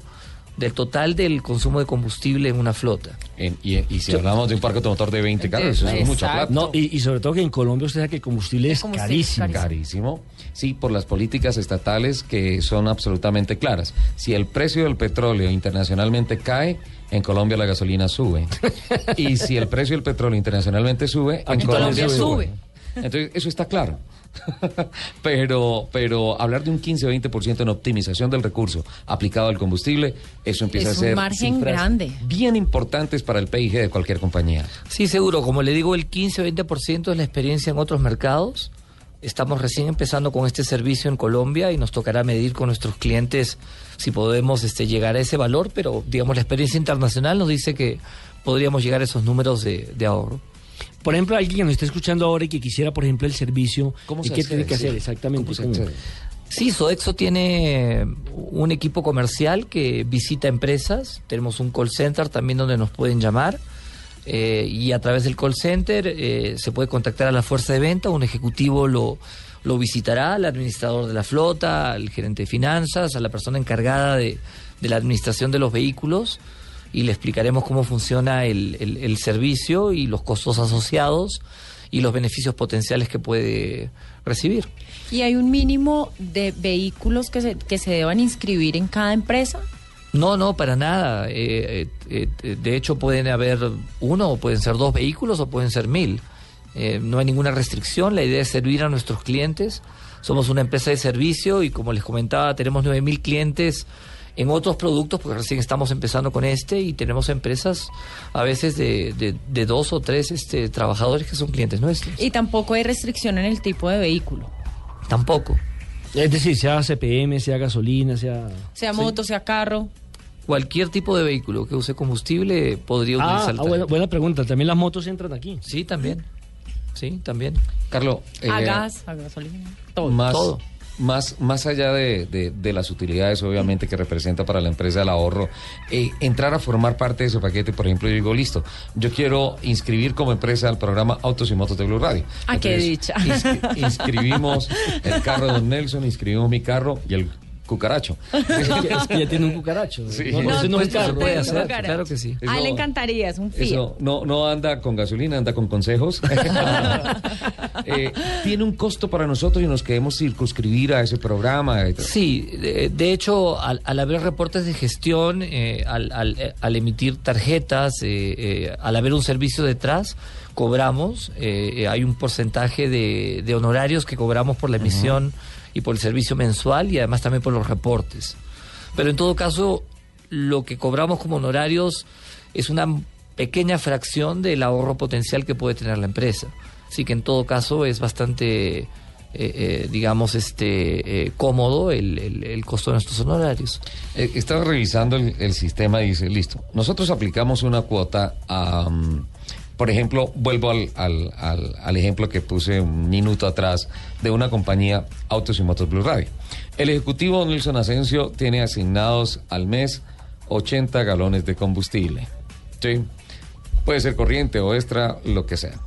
del total del consumo de combustible en una flota. En- y, y si hablamos de un parque automotor de 20 carros, eso es mucha plata. No, y, y sobre todo que en Colombia usted sabe que el combustible es combustible es carísimo. Carísimo. Sí, por las políticas estatales que son absolutamente claras. Si el precio del petróleo internacionalmente cae, en Colombia la gasolina sube. y si el precio del petróleo internacionalmente sube, en, En Colombia, Colombia sube. sube. Entonces, eso está claro. pero, pero hablar de un 15 o 20% en optimización del recurso aplicado al combustible, eso empieza Es a un ser margen cifras grande. bien importantes para el PIG de cualquier compañía. Sí, seguro. Como le digo, el 15 o 20% es la experiencia en otros mercados. Estamos recién empezando con este servicio en Colombia y nos tocará medir con nuestros clientes si podemos este, llegar a ese valor, pero digamos la experiencia internacional nos dice que podríamos llegar a esos números de, de ahorro. Por ejemplo, alguien que nos está escuchando ahora y que quisiera, por ejemplo, el servicio, ¿Cómo ¿y se qué accede? tiene que Sí. hacer exactamente? ¿Cómo se ¿Cómo? accede? Sí, Sodexo tiene un equipo comercial que visita empresas. Tenemos un call center también donde nos pueden llamar. Eh, y a través del call center eh, se puede contactar a la fuerza de venta. Un ejecutivo lo, lo visitará, al administrador de la flota, al gerente de finanzas, a la persona encargada de, de la administración de los vehículos. Y le explicaremos cómo funciona el, el- el servicio y los costos asociados y los beneficios potenciales que puede recibir. ¿Y hay un mínimo de vehículos que se, que se deban inscribir en cada empresa? No, no, para nada. Eh, eh, eh, de hecho, pueden haber uno o pueden ser dos vehículos o pueden ser mil. eh, no hay ninguna restricción, la idea es servir a nuestros clientes. Somos una empresa de servicio y como les comentaba, tenemos 9.000 clientes en otros productos, porque recién estamos empezando con este y tenemos empresas a veces de, de, dos o tres este, trabajadores que son clientes nuestros. Y tampoco hay restricción en el tipo de vehículo. Tampoco. Es decir, sea CPM, sea gasolina, sea... Sea moto, sea carro. Cualquier tipo de vehículo que use combustible podría ah, utilizar. Ah, buena, pregunta. ¿También las motos entran aquí? Sí, también. Sí, también. Carlos. a eh, gas, a gasolina. Todo. Más, todo. Más, más allá de, las utilidades, obviamente, que representa para la empresa el ahorro, eh, entrar a formar parte de ese paquete, por ejemplo, yo digo, listo, yo quiero inscribir como empresa al programa Autos y Motos de Blue Radio. Ah, qué dicha. inscribimos el carro de Don Nelson, inscribimos mi carro y el cucaracho. es que ya tiene un cucaracho. Sí. No, no, no, se puede hacer, claro que sí. a él le encantaría, es un Fiat. Eso, no, no anda con gasolina, anda con consejos. eh, tiene un costo para nosotros y nos queremos circunscribir a ese programa. Sí, de, hecho, al, haber reportes de gestión, eh, al, al, eh, al, emitir tarjetas, eh, eh, al haber un servicio detrás, cobramos, hay un porcentaje de, de, honorarios que cobramos por la emisión y por el servicio mensual y además también por los reportes. Pero en todo caso, lo que cobramos como honorarios es una pequeña fracción del ahorro potencial que puede tener la empresa. Así que en todo caso es bastante, eh, eh, digamos, este eh, cómodo el, costo de nuestros honorarios. estaba revisando el, sistema y dice, listo, nosotros aplicamos una cuota a... Por ejemplo, vuelvo al, al, al, ejemplo que puse un minuto atrás de una compañía Autos y Motos Blue Radio. El ejecutivo Nelson Asensio tiene asignados al mes 80 galones de combustible. ¿Sí? Puede ser corriente o extra, lo que sea.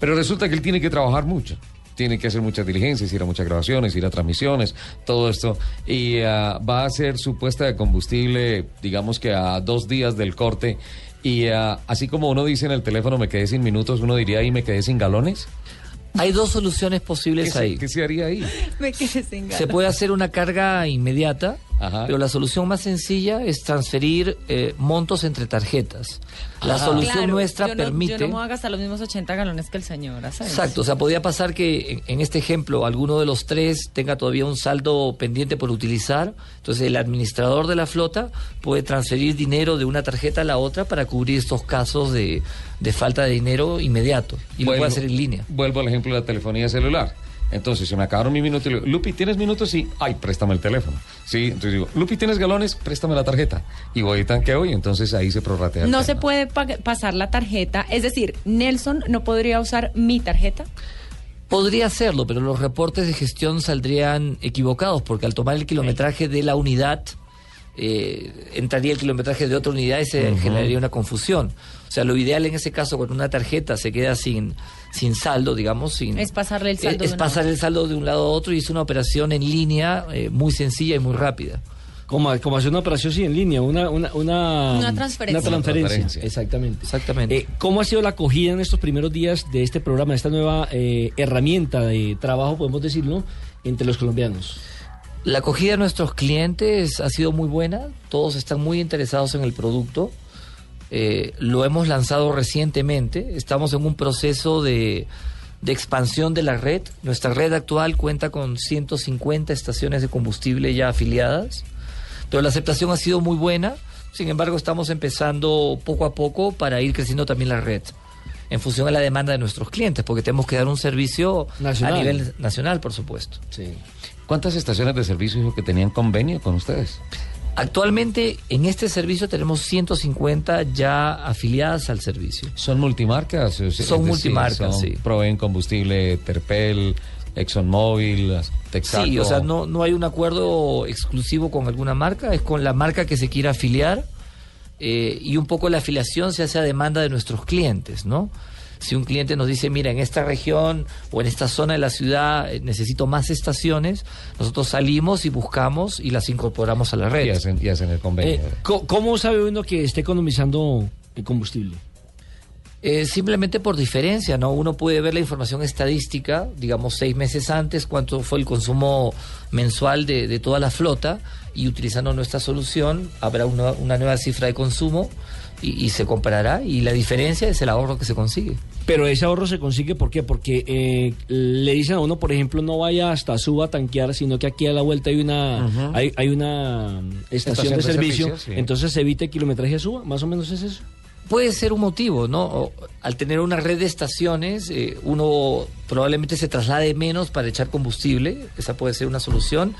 Pero resulta que él tiene que trabajar mucho tiene que hacer muchas diligencias, ir a muchas grabaciones, ir a transmisiones, todo esto. Y ah, va a ser su puesta de combustible, digamos que a dos días del corte y ah, así como uno dice en el teléfono me quedé sin minutos, uno diría ahí me quedé sin galones. Hay dos soluciones posibles ahí. ¿Qué se haría ahí? me quedé sin galones. Se puede hacer una carga inmediata pero la solución más sencilla es transferir eh, montos entre tarjetas. La solución nuestra permite. Yo no me voy a gastar los mismos 80 galones que el señor. Exacto, o sea, podría pasar que en, este ejemplo alguno de los tres tenga todavía un saldo pendiente por utilizar. Entonces, el administrador de la flota puede transferir dinero de una tarjeta a la otra para cubrir estos casos de, falta de dinero inmediato. Y lo puede hacer en línea. Vuelvo al ejemplo de la telefonía celular entonces, se me acabaron mis minutos y le digo, Lupi, ¿tienes minutos? Sí. Ay, préstame el teléfono. Sí, entonces digo, Lupi, ¿tienes galones? Préstame la tarjeta. Y voy tanque hoy, entonces ahí se prorratea. No se puede pasar la tarjeta. Es decir, Nelson no podría usar mi tarjeta. Podría hacerlo, pero los reportes de gestión saldrían equivocados porque al tomar el kilometraje de la unidad, eh, entraría el kilometraje de otra unidad y se generaría una confusión. O sea, lo ideal en ese caso, cuando una tarjeta se queda sin, sin saldo, digamos, sin... Es pasarle el saldo. Es, pasar el saldo de un lado a otro y es una operación en línea eh, muy sencilla y muy rápida. Como, como hacer una operación sí en línea, una, una, una, transferencia. Una transferencia, exactamente. Exactamente. Eh, ¿Cómo ha sido la acogida en estos primeros días de este programa, de esta nueva eh, herramienta de trabajo, podemos decirlo, entre los colombianos? La acogida de nuestros clientes ha sido muy buena, todos están muy interesados en el producto. Eh, lo hemos lanzado recientemente, estamos en un proceso de, de, expansión de la red. Nuestra red actual cuenta con 150 estaciones de combustible ya afiliadas, pero la aceptación ha sido muy buena. Sin embargo, estamos empezando poco a poco para ir creciendo también la red en función a la demanda de nuestros clientes, porque tenemos que dar un servicio a nivel nacional, por supuesto. Sí. ¿Cuántas estaciones de servicio que tenían convenio con ustedes? Actualmente en este servicio tenemos 150 ya afiliadas al servicio. ¿Son multimarcas? Son multimarcas, sí. Proveen combustible Terpel, ExxonMobil, Texaco. Sí, o sea, no, no hay un acuerdo exclusivo con alguna marca, es con la marca que se quiera afiliar eh, y un poco la afiliación se hace a demanda de nuestros clientes, ¿no? Si un cliente nos dice, mira, en esta región o en esta zona de la ciudad eh, necesito más estaciones, nosotros salimos y buscamos y las incorporamos a la red. Y hacen, el convenio. Eh, ¿Cómo sabe uno que esté economizando el combustible? Eh, simplemente por diferencia, ¿no? Uno puede ver la información estadística, digamos seis meses antes, cuánto fue el consumo mensual de, de toda la flota y utilizando nuestra solución habrá una, una nueva cifra de consumo y, y, se comparará y la diferencia es el ahorro que se consigue. Pero ese ahorro se consigue, ¿por qué? Porque eh, le dicen a uno, por ejemplo, no vaya hasta Suba a tanquear, sino que aquí a la vuelta hay una uh -huh. hay, hay, una estación, estación de, de, servicio, servicio sí. entonces se evita el kilometraje a Suba, más o menos es eso. Puede ser un motivo, ¿no? Al tener una red de estaciones, eh, uno probablemente se traslade menos para echar combustible, esa puede ser una solución.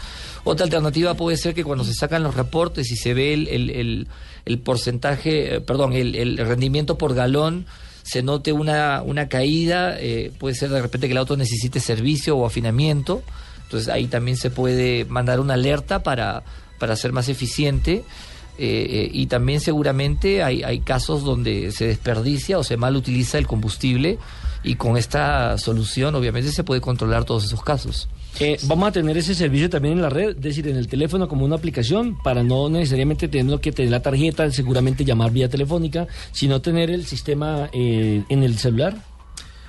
Otra alternativa puede ser que cuando se sacan los reportes y se ve el, el porcentaje, eh, perdón, el, rendimiento por galón, se note una, una caída, eh, puede ser de repente que el auto necesite servicio o afinamiento, entonces ahí también se puede mandar una alerta para, para ser más eficiente. Eh, y también seguramente hay, hay, casos donde se desperdicia o se mal utiliza el combustible y con esta solución obviamente se puede controlar todos esos casos. Eh, vamos a tener ese servicio también en la red, es decir, en el teléfono como una aplicación para no necesariamente tener que tener la tarjeta, seguramente llamar vía telefónica, sino tener el sistema eh, en el celular.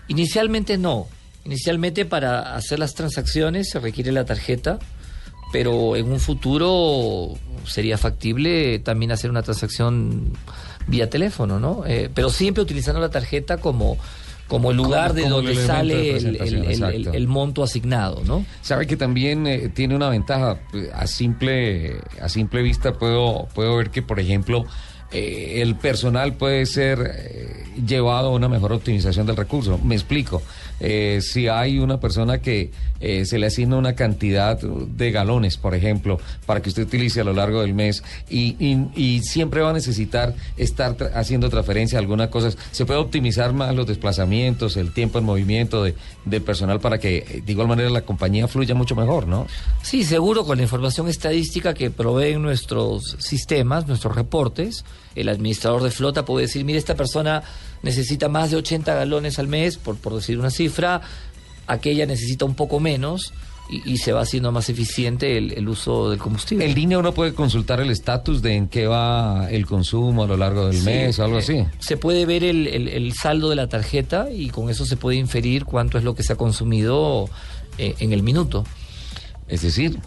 Inicialmente no. Inicialmente para hacer las transacciones se requiere la tarjeta pero en un futuro sería factible también hacer una transacción vía teléfono, ¿no? Eh, pero siempre utilizando la tarjeta como como el lugar como, de donde sale de el, el, el, el, monto asignado, ¿no? Sabe que también eh, tiene una ventaja a simple a simple vista puedo puedo ver que por ejemplo eh, el personal puede ser eh, llevado a una mejor optimización del recurso. Me explico. Eh, si hay una persona que eh, se le asigna una cantidad de galones, por ejemplo, para que usted utilice a lo largo del mes y, y, y siempre va a necesitar estar haciendo transferencia a algunas cosas, se puede optimizar más los desplazamientos, el tiempo en movimiento de, del personal para que eh, de igual manera la compañía fluya mucho mejor, ¿no? Sí, seguro, con la información estadística que proveen nuestros sistemas, nuestros reportes, el administrador de flota puede decir, mire, esta persona necesita más de 80 galones al mes, por, por decir una cifra, aquella necesita un poco menos. Y, y, se va haciendo más eficiente el, el, uso del combustible. ¿En línea uno puede consultar el estatus de en qué va el consumo a lo largo del sí, mes o algo así? Se puede ver el, el, el, saldo de la tarjeta y con eso se puede inferir cuánto es lo que se ha consumido eh, en el minuto. Es decir,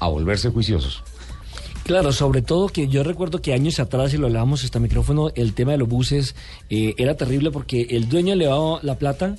a volverse juiciosos. Claro, sobre todo que yo recuerdo que años atrás, y lo hablábamos hasta micrófono, el tema de los buses eh, era terrible porque el dueño le daba la plata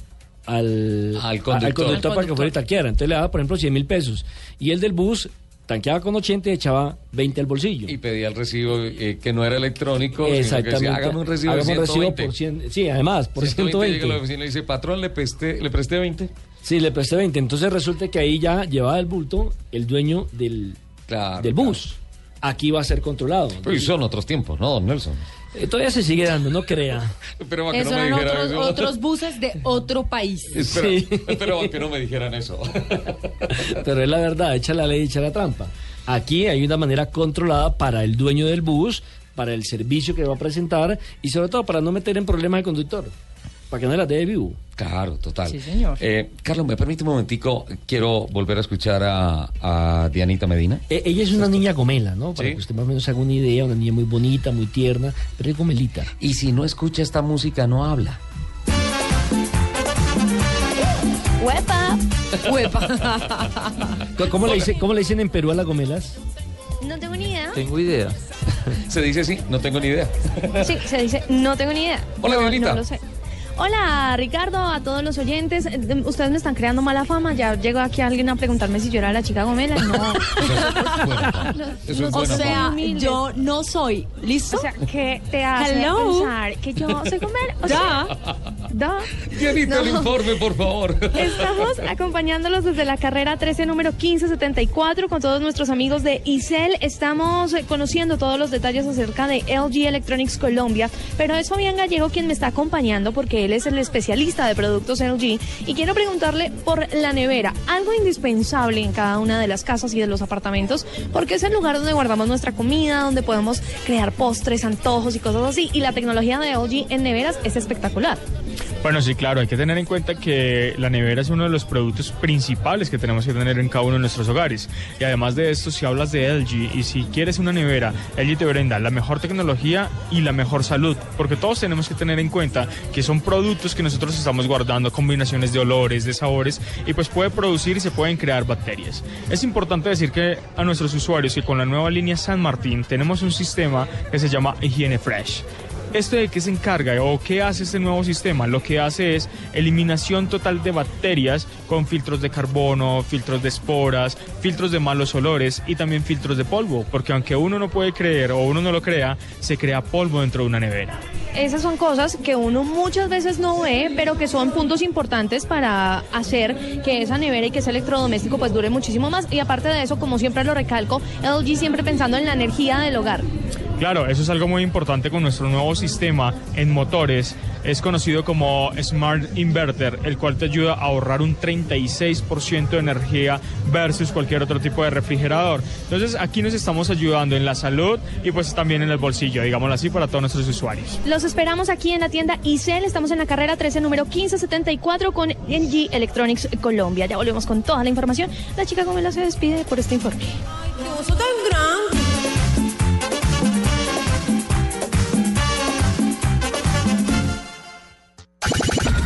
al, al conductor, al conductor para que fuera y tanqueara. Entonces le daba, por ejemplo, 100 mil pesos. Y el del bus tanqueaba con 80 y echaba 20 al bolsillo. Y pedía el recibo eh, que no era electrónico. Exactamente. Decía, hágame un recibo hágame de 120. Un recibo por 100, sí, además, por 120. 120. Llega a la oficina y le dice, patrón, le presté, le presté 20. Sí, le presté 20. Entonces resulta que ahí ya llevaba el bulto el dueño del, claro, del bus. Claro aquí va a ser controlado. Pero y son otros tiempos, ¿no, don Nelson? Eh, todavía se sigue dando, no crea. Pero que eso no me eran dijeran otros, eso. otros buses de otro país. Espera, sí. Pero que no me dijeran eso. Pero es la verdad, echa la ley, echa la trampa. Aquí hay una manera controlada para el dueño del bus, para el servicio que va a presentar y sobre todo para no meter en problemas al conductor. Para que no la dé vivo. Claro, total. Sí, señor. Eh, Carlos, ¿me permite un momentico? Quiero volver a escuchar a, a Dianita Medina. Eh, ella es una niña gomela, ¿no? Para ¿Sí? que usted más o menos haga una idea, una niña muy bonita, muy tierna, pero es gomelita. Y si no escucha esta música, no habla. ¡Huepa! ¡Huepa! ¿Cómo, le dice, ¿Cómo le dicen en Perú a las gomelas? No tengo ni idea. Tengo idea. se dice así, no tengo ni idea. sí, se dice, no tengo ni idea. Hola, no. No lo sé. Hola Ricardo, a todos los oyentes. Ustedes me están creando mala fama. Ya llegó aquí alguien a preguntarme si yo era la chica Gomela. No. Eso es o sea, yo no soy. ¿Listo? O sea, que te hace Hello. pensar que yo soy Gomela. O Da. Da. No. el informe, por favor. Estamos acompañándolos desde la carrera 13, número 1574, con todos nuestros amigos de ICEL. Estamos conociendo todos los detalles acerca de LG Electronics Colombia, pero es Fabián Gallego quien me está acompañando porque es el especialista de productos LG y quiero preguntarle por la nevera, algo indispensable en cada una de las casas y de los apartamentos, porque es el lugar donde guardamos nuestra comida, donde podemos crear postres, antojos y cosas así, y la tecnología de LG en neveras es espectacular. Bueno, sí, claro, hay que tener en cuenta que la nevera es uno de los productos principales que tenemos que tener en cada uno de nuestros hogares. Y además de esto, si hablas de LG y si quieres una nevera, LG te brinda la mejor tecnología y la mejor salud, porque todos tenemos que tener en cuenta que son productos que nosotros estamos guardando, combinaciones de olores, de sabores, y pues puede producir y se pueden crear bacterias. Es importante decir que a nuestros usuarios que con la nueva línea San Martín tenemos un sistema que se llama Higiene Fresh. ¿Esto de qué se encarga o qué hace este nuevo sistema? Lo que hace es eliminación total de bacterias con filtros de carbono, filtros de esporas, filtros de malos olores y también filtros de polvo, porque aunque uno no puede creer o uno no lo crea, se crea polvo dentro de una nevera. Esas son cosas que uno muchas veces no ve, pero que son puntos importantes para hacer que esa nevera y que ese electrodoméstico pues dure muchísimo más. Y aparte de eso, como siempre lo recalco, LG siempre pensando en la energía del hogar. Claro, eso es algo muy importante con nuestro nuevo sistema en motores. Es conocido como Smart Inverter, el cual te ayuda a ahorrar un 36% de energía versus cualquier otro tipo de refrigerador. Entonces aquí nos estamos ayudando en la salud y pues también en el bolsillo, digámoslo así, para todos nuestros usuarios. Los esperamos aquí en la tienda ICEL. Estamos en la carrera 13, número 1574 con NG Electronics Colombia. Ya volvemos con toda la información. La chica Gómez se despide por este informe. ¡Qué oso tan grande!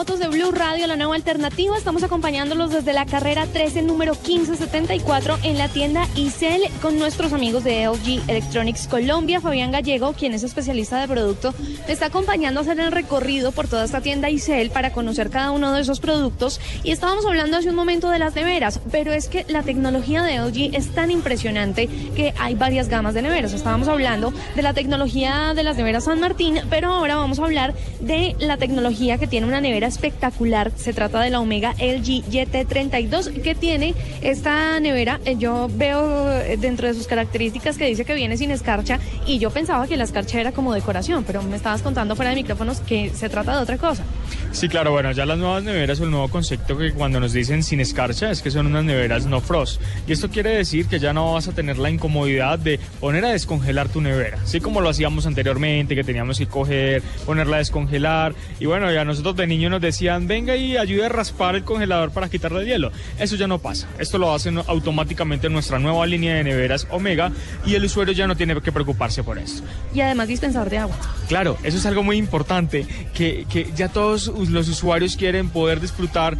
Motos de Blue Radio, la nueva alternativa. Estamos acompañándolos desde la carrera 13, número 1574, en la tienda ICEL con nuestros amigos de LG Electronics Colombia. Fabián Gallego, quien es especialista de producto, está acompañando a hacer el recorrido por toda esta tienda ICEL para conocer cada uno de esos productos. Y estábamos hablando hace un momento de las neveras, pero es que la tecnología de LG es tan impresionante que hay varias gamas de neveras. Estábamos hablando de la tecnología de las neveras San Martín, pero ahora vamos a hablar de la tecnología que tiene una nevera espectacular. Se trata de la Omega LG YT32 que tiene esta nevera. eh, Yo veo eh, dentro de sus características que dice que viene sin escarcha y yo pensaba que la escarcha era como decoración, pero me estabas contando fuera de micrófonos que se trata de otra cosa. Sí, claro, bueno, ya las nuevas neveras o el nuevo concepto que cuando nos dicen sin escarcha es que son unas neveras no frost. Y esto quiere decir que ya no vas a tener la incomodidad de poner a descongelar tu nevera, así como lo hacíamos anteriormente, que teníamos que coger, ponerla a descongelar. Y bueno, ya nosotros de niños nos decían, venga y ayude a raspar el congelador para quitarle el hielo. Eso ya no pasa. Esto lo hacen automáticamente en nuestra nueva línea de neveras Omega y el usuario ya no tiene que preocuparse por esto. Y además dispensador de agua. Claro, eso es algo muy importante, que, que ya todos los usuarios quieren poder disfrutar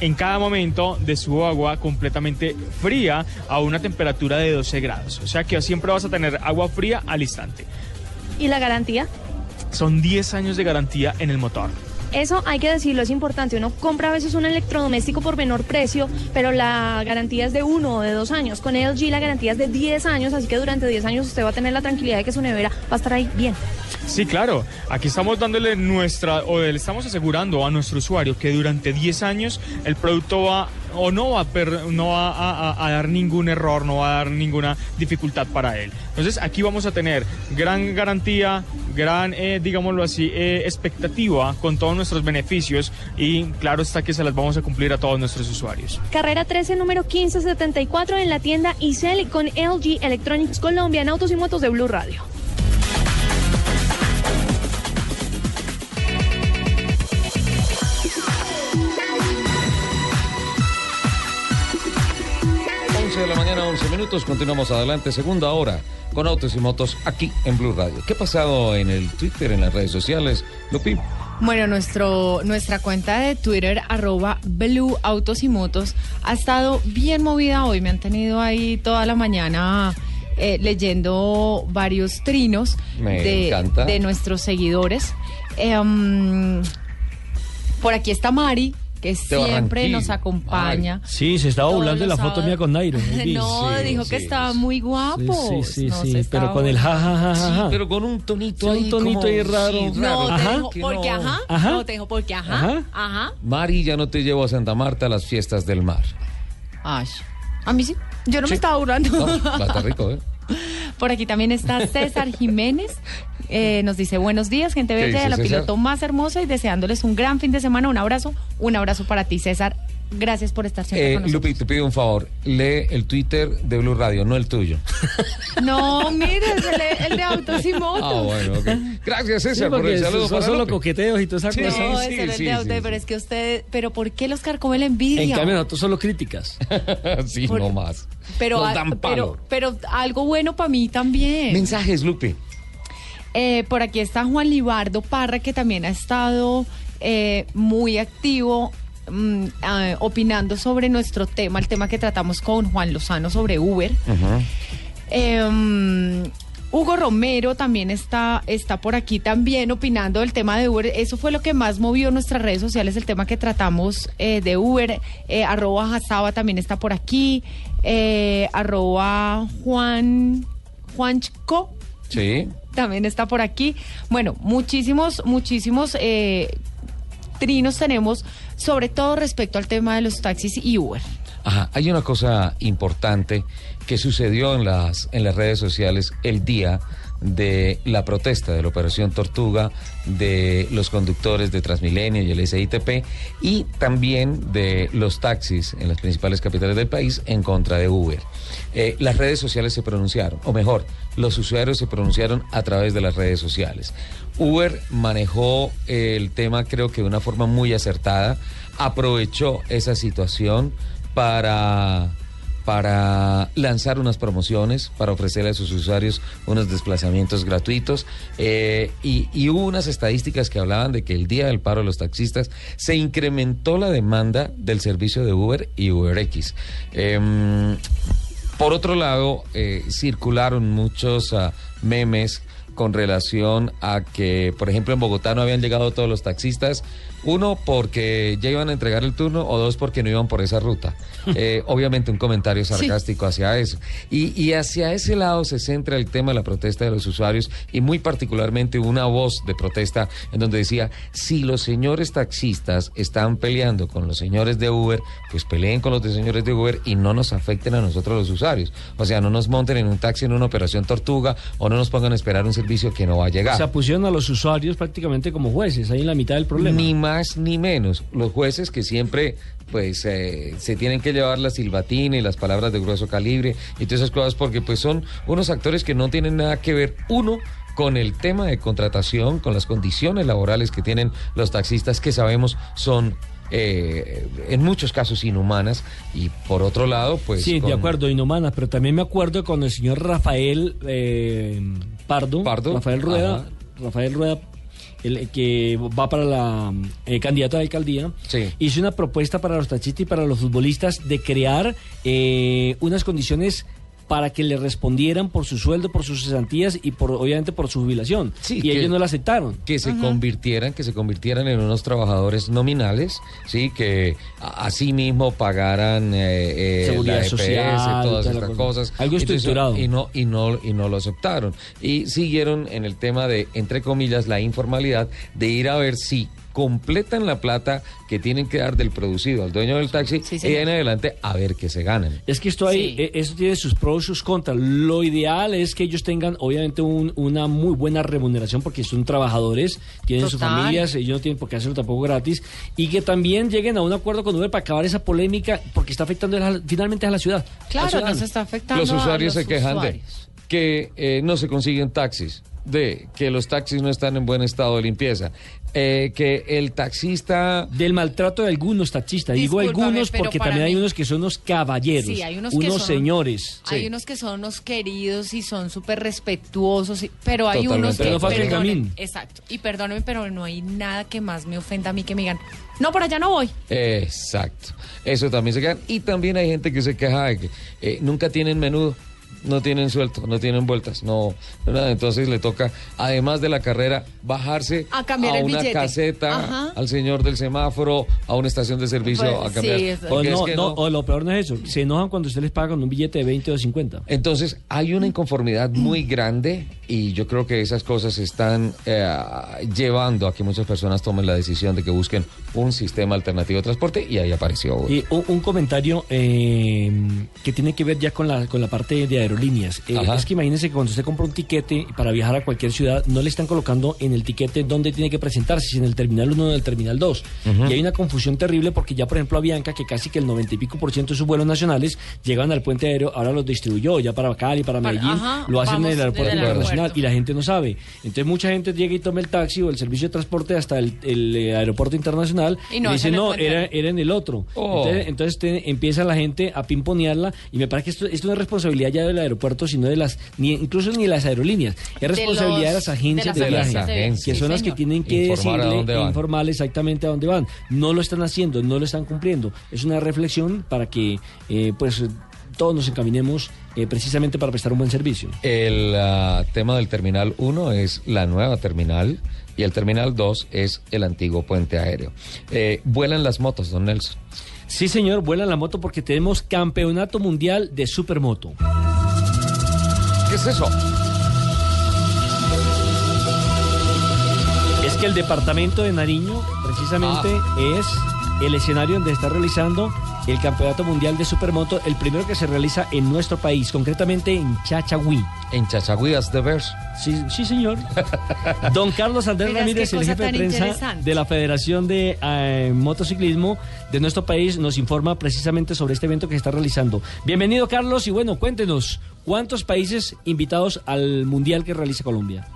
en cada momento de su agua completamente fría a una temperatura de 12 grados. O sea que siempre vas a tener agua fría al instante. ¿Y la garantía? Son 10 años de garantía en el motor. Eso hay que decirlo, es importante. Uno compra a veces un electrodoméstico por menor precio, pero la garantía es de uno o de dos años. Con LG la garantía es de 10 años, así que durante 10 años usted va a tener la tranquilidad de que su nevera va a estar ahí bien. Sí, claro. Aquí estamos dándole nuestra, o le estamos asegurando a nuestro usuario que durante 10 años el producto va o no va, a, no va a dar ningún error, no va a dar ninguna dificultad para él. Entonces aquí vamos a tener gran garantía, gran, eh, digámoslo así, eh, expectativa con todos nuestros beneficios y claro está que se las vamos a cumplir a todos nuestros usuarios. Carrera 13, número 1574 en la tienda ICEL con LG Electronics Colombia en Autos y Motos de Blue Radio. De la mañana, 11 minutos. Continuamos adelante, segunda hora, con Autos y Motos aquí en Blue Radio. ¿Qué ha pasado en el Twitter, en las redes sociales? Lupi. Bueno, nuestro, nuestra cuenta de Twitter, arroba Blue Autos y Motos, ha estado bien movida hoy. Me han tenido ahí toda la mañana eh, leyendo varios trinos de, de nuestros seguidores. Eh, mm, por aquí está Mari, que siempre nos acompaña. Sí, se estaba burlando de la foto mía con Nairo. No, Sí, dijo que sí, estaba sí. muy guapo. Sí, sí, No, sí, pero con el ja, ja, ja, ja, pero con un tonito Un ahí. tonito ahí raro. sí, No, te Ajá. dijo, que porque no. ajá. Ajá. No, te dijo, porque ajá. Ajá. Ajá. Mari, ya no te llevo a Santa Marta a las fiestas del mar. Ay, a mí sí. Yo no me estaba burlando. No, va a estar rico, ¿eh? Por aquí también está César Jiménez. Eh, nos dice buenos días, gente ¿Qué bella dice de la César? piloto más hermosa y deseándoles un gran fin de semana. Un abrazo, un abrazo para ti, César. Gracias por estar siempre Eh, con nosotros. Lupi, te pido un favor. Lee el Twitter de Blue Radio, no el tuyo. No, mire, es el, el de autos y motos. Ah, bueno. Gracias, Sí, César, por porque el saludo son solo coqueteos y todas esas Sí, cosas. No, sí, ese era el sí, de autos, sí, pero sí. es que usted, pero ¿por qué los carcome la envidia? En cambio, nosotros solo críticas. sí, Por- no más. pero, Nos dan pero, palo. pero algo bueno para mí también. Mensajes, Lupi. Eh, por aquí está Juan Libardo Parra, que también ha estado eh, muy activo mm, opinando sobre nuestro tema, el tema que tratamos con Juan Lozano sobre Uber. Eh, Hugo Romero también está, está por aquí también opinando del tema de Uber. Eso fue lo que más movió nuestras redes sociales, el tema que tratamos eh, de Uber. Eh, arroba Hasaba también está por aquí. Eh, arroba Juan, Juancho Sí. También está por aquí. Bueno, muchísimos, muchísimos eh, trinos tenemos, sobre todo respecto al tema de los taxis y Uber. Ajá, hay una cosa importante que sucedió en las, en las redes sociales el día de la protesta de la Operación Tortuga de los conductores de Transmilenio y el SITP y también de los taxis en las principales capitales del país en contra de Uber. Eh, las redes sociales se pronunciaron, o mejor, los usuarios se pronunciaron a través de las redes sociales. Uber manejó el tema creo que de una forma muy acertada, aprovechó esa situación para para lanzar unas promociones, para ofrecerle a sus usuarios unos desplazamientos gratuitos. eh, y, hubo unas estadísticas que hablaban de que el día del paro de los taxistas se incrementó la demanda del servicio de Uber y UberX. Em, por otro lado, eh, circularon muchos ah, memes con relación a que, por ejemplo, en Bogotá no habían llegado todos los taxistas. Uno, porque ya iban a entregar el turno, o dos, porque no iban por esa ruta. Eh, obviamente un comentario sarcástico hacia eso. Y, y hacia ese lado se centra el tema de la protesta de los usuarios y muy particularmente una voz de protesta en donde decía, si los señores taxistas están peleando con los señores de Uber, pues peleen con los de señores de Uber y no nos afecten a nosotros los usuarios. O sea, no nos monten en un taxi en una operación tortuga o no nos pongan a esperar un servicio que no va a llegar. O sea, pusieron a los usuarios prácticamente como jueces, ahí en la mitad del problema. Ni más ni menos. Los jueces que siempre pues eh, se tienen que llevar la silbatina y las palabras de grueso calibre y todas esas cosas porque pues son unos actores que no tienen nada que ver uno con el tema de contratación, con las condiciones laborales que tienen los taxistas que sabemos son eh, en muchos casos inhumanas y por otro lado pues sí, con- de acuerdo, inhumanas, pero también me acuerdo con el señor Rafael eh, Pardo, Pardo, Rafael Rueda, ajá. Rafael Rueda, el que va para la eh, candidata a alcaldía, Sí. hizo una propuesta para los taxistas y para los futbolistas de crear eh, unas condiciones para que le respondieran por su sueldo, por sus cesantías y por obviamente por su jubilación. Sí, y que- ellos no la aceptaron. que se convirtieran, que se convirtieran en unos trabajadores nominales, sí, que así mismo pagaran eh, eh, Seguridad la EPS, social, todas estas cosa. cosas. Algo Entonces, estructurado. Y no, y no, y no lo aceptaron. Y siguieron en el tema de, entre comillas, la informalidad de ir a ver si completan la plata que tienen que dar del producido al dueño del taxi Sí, y en adelante a ver qué se ganan. Es que esto ahí, Sí. eh, eso tiene sus pros y sus contras. Lo ideal es que ellos tengan, obviamente, un- una muy buena remuneración porque son trabajadores, tienen sus familias, ellos no tienen por qué hacerlo tampoco gratis. Y que también lleguen a un acuerdo con Uber para acabar esa polémica porque está afectando a la- finalmente a la ciudad. Claro, nos está afectando Los a usuarios los se quejan usuarios. de que eh, no se consiguen taxis, de que los taxis no están en buen estado de limpieza, eh, que el taxista... Del maltrato de algunos taxistas. Digo algunos porque también hay unos que son unos caballeros, Sí, hay unos que son- señores. Hay Sí. unos que son unos queridos y son súper respetuosos, y- pero hay Totalmente. unos que... Pero no perdonen, gamín. Exacto. Y perdónenme, pero no hay nada que más me ofenda a mí que me digan, no, por allá no voy. Exacto. Eso también se quejan. Y también hay gente que se queja de que eh, nunca tienen menudo, no tienen suelto, no tienen vueltas, no. Entonces le toca, además de la carrera, bajarse A cambiar el una billete. caseta, Ajá. al señor del semáforo, a una estación de servicio Pues, a cambiar. sí, eso. O, es no, que no, no- o lo peor no es eso, se enojan cuando usted les paga con un billete de 20 o de 50. Entonces hay una inconformidad muy grande y yo creo que esas cosas están eh, llevando a que muchas personas tomen la decisión de que busquen un sistema alternativo de transporte y ahí apareció. Y un, un comentario eh, que tiene que ver ya con la, con la parte de aerolíneas. Eh, es que imagínense que cuando usted compra un tiquete para viajar a cualquier ciudad, no le están colocando en el tiquete dónde tiene que presentarse, si en el terminal 1 o en el terminal 2. Ujú. Y hay una confusión terrible porque ya, por ejemplo, Avianca, que casi que el 90 y pico por ciento de sus vuelos nacionales llegan al puente aéreo, ahora los distribuyó ya para Cali, para Para- Medellín, ajá, lo hacen en el aeropuerto internacional y la gente no sabe. Entonces mucha gente llega y toma el taxi o el servicio de transporte hasta el, el, eh, aeropuerto internacional Y no y dice, no, era, aéreo". era en el otro. Oh. Entonces, entonces te- empieza la gente a pimponearla y me parece que esto, esto es responsabilidad ya del aeropuerto, sino de las, ni incluso ni de las aerolíneas, es responsabilidad de, los- las agencias de de, las viaje, agencias que son las que tienen que Informar decirle e van. informarle exactamente a dónde van. No lo están haciendo, no lo están cumpliendo. Es una reflexión para que eh, pues todos nos encaminemos eh, precisamente para prestar un buen servicio. El ah, tema del terminal 1 es la nueva terminal y el terminal 2 es el antiguo puente aéreo. Eh, vuelan las motos, don Nelson. Sí, señor, vuela la moto porque tenemos campeonato mundial de supermoto. ¿Qué es eso? Es que el departamento de Nariño precisamente es el escenario donde está realizando el Campeonato Mundial de Supermoto, el primero que se realiza en nuestro país, concretamente en Chachagüí. En Chachagüías de Vers. Sí, sí, señor. Don Carlos Andrés Ramírez, el jefe de prensa de la Federación de eh, Motociclismo de nuestro país, nos informa precisamente sobre este evento que se está realizando. Bienvenido, Carlos, y bueno, cuéntenos, ¿cuántos países invitados al Mundial que realiza Colombia?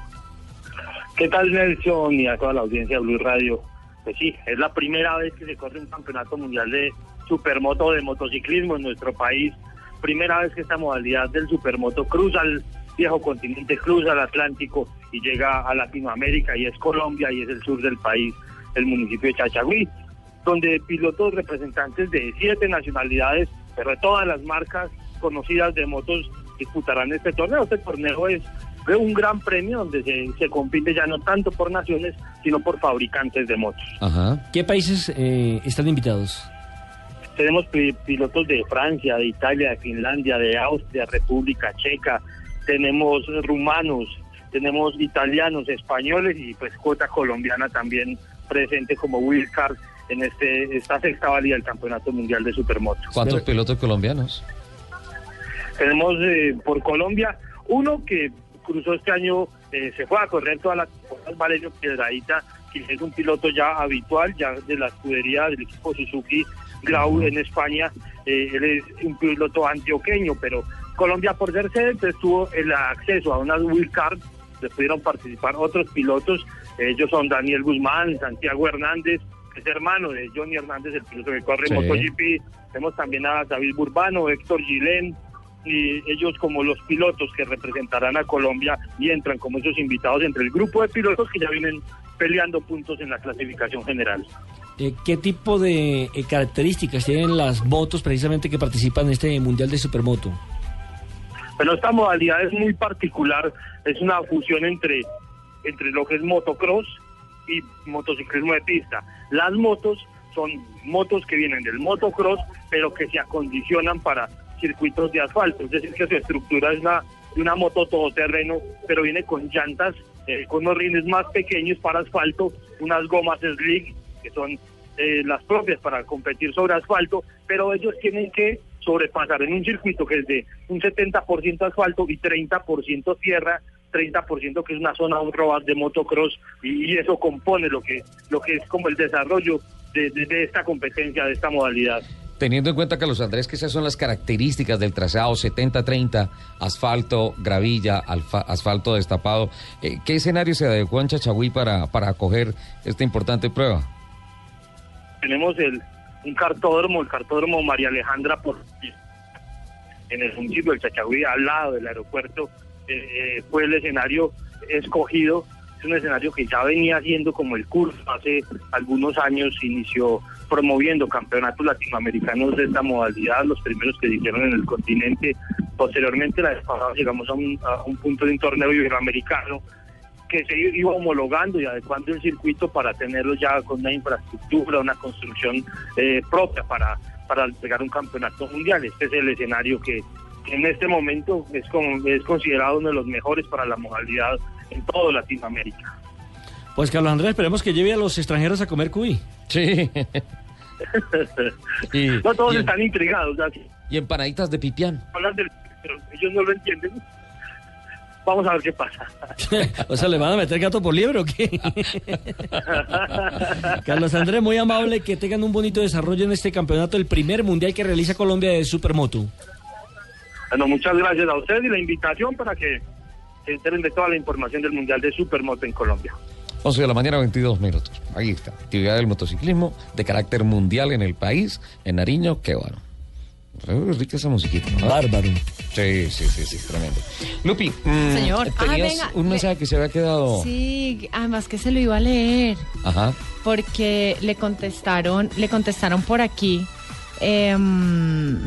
¿Qué tal Nelson y a toda la audiencia de Blue Radio? Pues sí, es la primera vez que se corre un campeonato mundial de supermoto de motociclismo en nuestro país. Primera vez que esta modalidad del supermoto cruza el viejo continente, cruza el Atlántico y llega a Latinoamérica y es Colombia y es el sur del país, el municipio de Chachagüí, donde pilotos representantes de siete nacionalidades, pero de todas las marcas conocidas de motos disputarán este torneo. Este torneo es un gran premio donde se, se compite ya no tanto por naciones, sino por fabricantes de motos. Ajá. ¿Qué países eh, están invitados? Tenemos pi- pilotos de Francia, de Italia, de Finlandia, de Austria, República Checa, tenemos rumanos, tenemos italianos, españoles y pues cuota colombiana también presente como wildcard en este esta sexta válida del Campeonato Mundial de Supermoto. ¿Cuántos pilotos colombianos? Tenemos eh, por Colombia uno que cruzó este año, eh, se fue a correr toda la temporada, Valerio Piedradita, que es un piloto ya habitual, ya de la escudería del equipo Suzuki Grau en España. Eh, él es un piloto antioqueño, pero Colombia por ser sede tuvo el acceso a unas wildcard, le pudieron participar otros pilotos, ellos son Daniel Guzmán, Santiago Hernández, que es hermano de Johnny Hernández, el piloto que corre Sí. MotoGP, tenemos también a David Burbano, Héctor Gilén, y ellos como los pilotos que representarán a Colombia y entran como esos invitados entre el grupo de pilotos que ya vienen peleando puntos en la clasificación general. Eh, ¿Qué tipo de eh, características tienen las motos precisamente que participan en este Mundial de Supermoto? Pero esta modalidad es muy particular, es una fusión entre, entre lo que es motocross y motociclismo de pista. Las motos son motos que vienen del motocross, pero que se acondicionan para circuitos de asfalto, es decir, que su estructura es una, una moto todoterreno, pero viene con llantas, eh, con unos rines más pequeños para asfalto, unas gomas slick, que son eh, las propias para competir sobre asfalto, pero ellos tienen que sobrepasar en un circuito que es de un 70% asfalto y 30% tierra, 30% que es una zona un de motocross y, eso compone lo que lo que es como el desarrollo de, de- esta competencia, de esta modalidad. Teniendo en cuenta, Carlos Andrés, que esas son las características del trazado 70-30, asfalto, gravilla, alfa- asfalto destapado, eh, ¿qué escenario se adecuó en Chachagüí para, para acoger esta importante prueba? Tenemos el un cartódromo, el cartódromo María Alejandra por en el municipio del Chachagüí, al lado del aeropuerto, eh, eh, fue el escenario escogido. Es un escenario que ya venía haciendo como el curso. Hace algunos años inició promoviendo campeonatos latinoamericanos de esta modalidad, los primeros que se hicieron en el continente. Posteriormente, la vez pasada llegamos a un, a un punto de un torneo iberoamericano que se iba homologando y adecuando el circuito para tenerlo ya con una infraestructura, una construcción eh, propia para, para pegar un campeonato mundial. Este es el escenario que, que en este momento es, como, es considerado uno de los mejores para la modalidad en toda Latinoamérica. Pues Carlos Andrés, esperemos que lleve a los extranjeros a comer cuy. Sí. y, no todos y, están intrigados. ¿sí? Y empanaditas de pipián. Hablan del, pero ellos no lo entienden. Vamos a ver qué pasa. o sea, ¿le van a meter gato por liebre o qué? Carlos Andrés, muy amable, que tengan un bonito desarrollo en este campeonato, el primer mundial que realiza Colombia de Supermoto. Bueno, muchas gracias a usted y la invitación para que se enteren de toda la información del Mundial de Supermoto en Colombia. 11 de la mañana, 22 minutos. Ahí está. Actividad del motociclismo de carácter mundial en el país, en Nariño, qué bueno. Rica esa musiquita. ¿no? Bárbaro. Sí, sí, sí, sí, tremendo. Lupi, mmm, Señor. tenías Ah, venga, un mensaje que se había quedado. Sí, además que se lo iba a leer. Ajá. Porque le contestaron, le contestaron por aquí. em,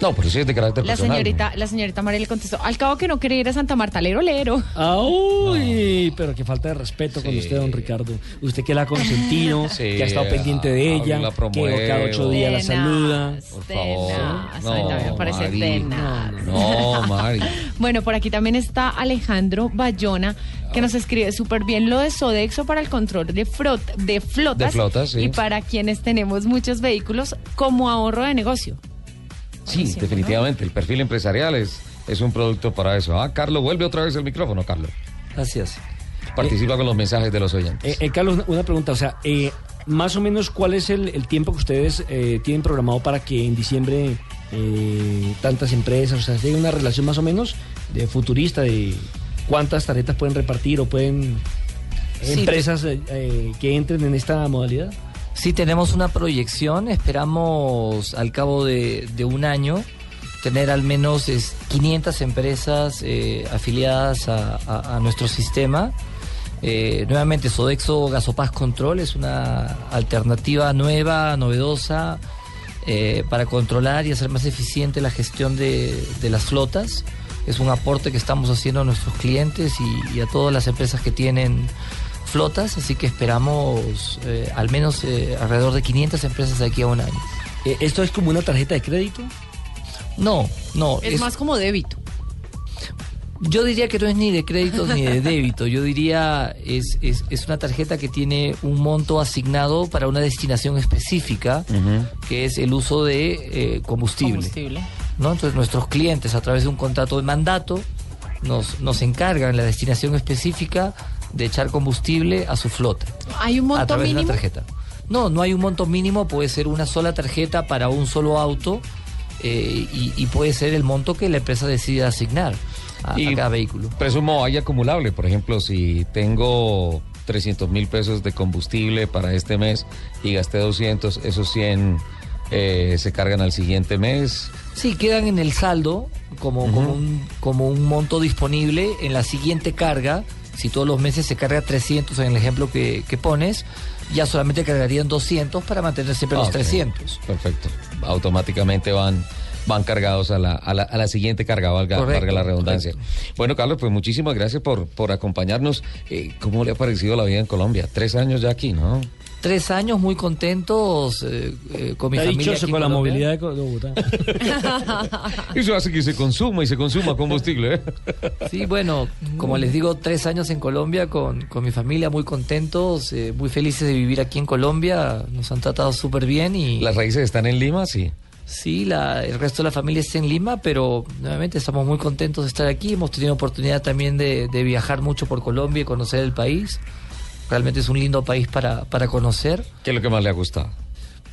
No, pero sí es de carácter la personal. señorita, la señorita María le contestó, al cabo que no quería ir a Santa Marta, lero, lero. ¡Ay! Pero qué falta de respeto con usted, don Ricardo. Usted que la ha consentido, Sí, que ha estado pendiente de ella, la que cada ocho días la saluda. Por favor. tenaz. Ay, también me parece Mari. tenaz. No, Mari. Bueno, por aquí también está Alejandro Bayona, que nos escribe súper bien lo de Sodexo para el control de, frot- de flotas. De flotas, sí. Y para quienes tenemos muchos vehículos como ahorro de negocio. Sí, definitivamente. El perfil empresarial es, es un producto para eso. Ah, Carlos, vuelve otra vez el micrófono, Carlos. Gracias. Participa con los mensajes de los oyentes. Eh, eh, Carlos, una- pregunta, o sea, eh, más o menos cuál es el, el tiempo que ustedes eh, tienen programado para que en diciembre eh, tantas empresas, o sea, hay una relación más o menos de futurista de cuántas tarjetas pueden repartir o pueden Sí. empresas que entren en esta modalidad. Sí, tenemos una proyección, esperamos al cabo de, un año tener al menos es, 500 empresas eh, afiliadas a, nuestro sistema. Eh, nuevamente, Sodexo Gasopaz Control es una alternativa nueva, novedosa, eh, para controlar y hacer más eficiente la gestión de, las flotas. Es un aporte que estamos haciendo a nuestros clientes y a todas las empresas que tienen flotas, así que esperamos eh, al menos eh, alrededor de 500 empresas de aquí a un año. Eh, ¿Esto es como una tarjeta de crédito? No, no. Es, más como débito. Yo diría que no es ni de crédito ni de débito. Yo diría es, es, es una tarjeta que tiene un monto asignado para una destinación específica, que es el uso de eh, combustible. Combustible. ¿no? Entonces nuestros clientes a través de un contrato de mandato nos, nos encargan la destinación específica de echar combustible a su flota. ¿Hay un a monto de mínimo? una tarjeta. No, no hay un monto mínimo, puede ser una sola tarjeta para un solo auto eh, y, y puede ser el monto que la empresa decida asignar a, a cada vehículo. Presumo hay acumulable. Por ejemplo, si tengo 300 mil pesos de combustible para este mes y gasté 200, esos 100 eh, se cargan al siguiente mes. Sí, quedan en el saldo como, como, un, como un monto disponible en la siguiente carga. Si todos los meses se carga 300 en el ejemplo que, que pones, ya solamente cargarían 200 para mantener siempre Ah, los ok. 300. Perfecto. Automáticamente van van cargados a la, a la, a la siguiente carga, valga, Correcto, valga la redundancia. Bueno, Carlos, pues muchísimas gracias por, por acompañarnos. Eh, ¿Cómo le ha parecido la vida en Colombia? Tres años ya aquí, ¿no? Tres años muy contentos eh, eh, con mi Está familia. dichoso con la movilidad de Bogotá. Eso hace que se consuma y se consuma combustible. ¿eh? Sí, bueno, como les digo, tres años en Colombia con, con mi familia, muy contentos, eh, muy felices de vivir aquí en Colombia. Nos han tratado súper bien y... Las raíces están en Lima, sí. Sí, la, el resto de la familia está en Lima, pero nuevamente estamos muy contentos de estar aquí. Hemos tenido oportunidad también de, de viajar mucho por Colombia y conocer el país. Realmente es un lindo país para, para conocer. ¿Qué es lo que más le ha gustado?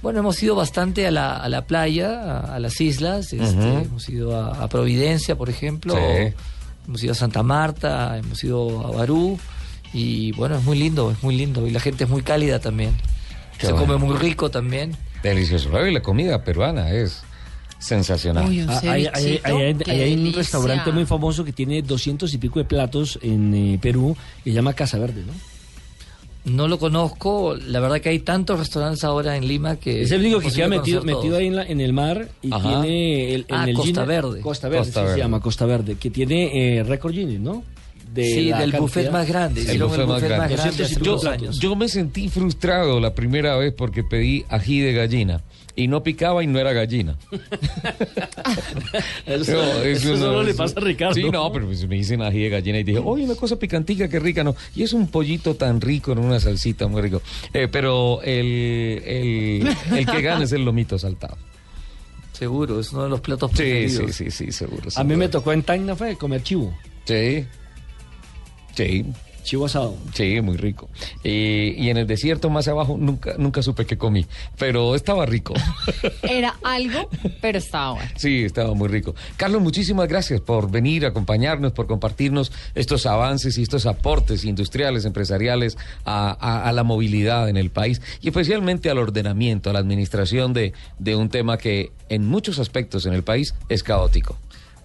Bueno, hemos ido bastante a la, a la playa, a, a las islas. este. Hemos ido a, a Providencia, por ejemplo. Sí. Hemos ido a Santa Marta, hemos ido a Barú. Y bueno, es muy lindo, es muy lindo. Y la gente es muy cálida también. Qué Se bueno. come muy rico también. Delicioso. Y la comida peruana es sensacional. Uy, Ah, hay, hay- cevichito, hay- hay- qué hay un restaurante muy famoso que tiene doscientos y pico de platos en eh, Perú que se llama Casa Verde, ¿no? No lo conozco. La verdad que hay tantos restaurantes ahora en Lima que... Es el único que imposible queda metido, metido ahí en, la- en el mar y Ajá. tiene el, en Ah, el Costa Verde. Costa Verde, Costa sí, Verde. se llama Costa Verde, que tiene eh, récord Guinness, ¿no? De sí, del buffet más grande. El Hicieron buffet más grande. grande hace Doscientos y unos pico años. Yo me sentí frustrado la primera vez porque pedí ají de gallina y no picaba y no era gallina. Eso, No, eso no, solo le eso- pasa a Ricardo. Sí, no, pero pues me dicen ají de gallina y dije, oye, una cosa picantica, qué rica, ¿no? Y es un pollito tan rico en una salsita muy rico. Eh, pero el, el, el que gana es el lomito saltado. Seguro, es uno de los platos Sí, preferidos. sí, sí, sí, seguro. A mí me tocó en Tacna fue comer chivo. Sí. Sí. Chivo asado. Sí, muy rico. Y, y en el desierto más abajo nunca, nunca supe qué comí, pero estaba rico. Era algo, pero estaba bueno. Sí, estaba muy rico. Carlos, muchísimas gracias por venir, acompañarnos, por compartirnos estos avances y estos aportes industriales, empresariales a, a- a la movilidad en el país y especialmente al ordenamiento, a la administración de, de un tema que en muchos aspectos en el país es caótico.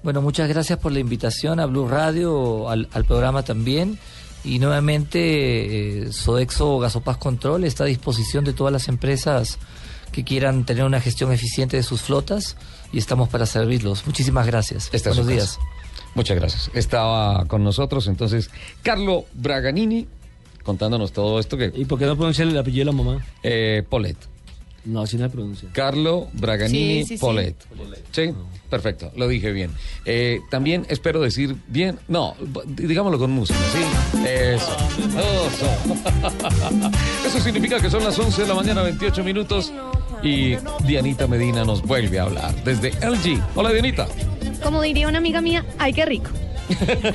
Bueno, muchas gracias por la invitación a Blue Radio, al, al programa también. Y nuevamente, eh, Sodexo Gasopaz Control está a disposición de todas las empresas que quieran tener una gestión eficiente de sus flotas y estamos para servirlos. Muchísimas gracias. Esta Buenos días. Muchas gracias. Estaba con nosotros entonces Carlo Braganini contándonos todo esto que... ¿Y por qué no pronunciar el apellido de la mamá? Eh, Polet. No, así no se pronuncia. Carlo Braganini Sí, sí, sí. Polet. Sí, perfecto, lo dije bien. Eh, también espero decir bien, no, digámoslo con música, ¿sí? Eso. Eso. Eso significa que son las 11 de la mañana, 28 minutos, y Dianita Medina nos vuelve a hablar desde LG. Hola, Dianita. Como diría una amiga mía, ay, qué rico.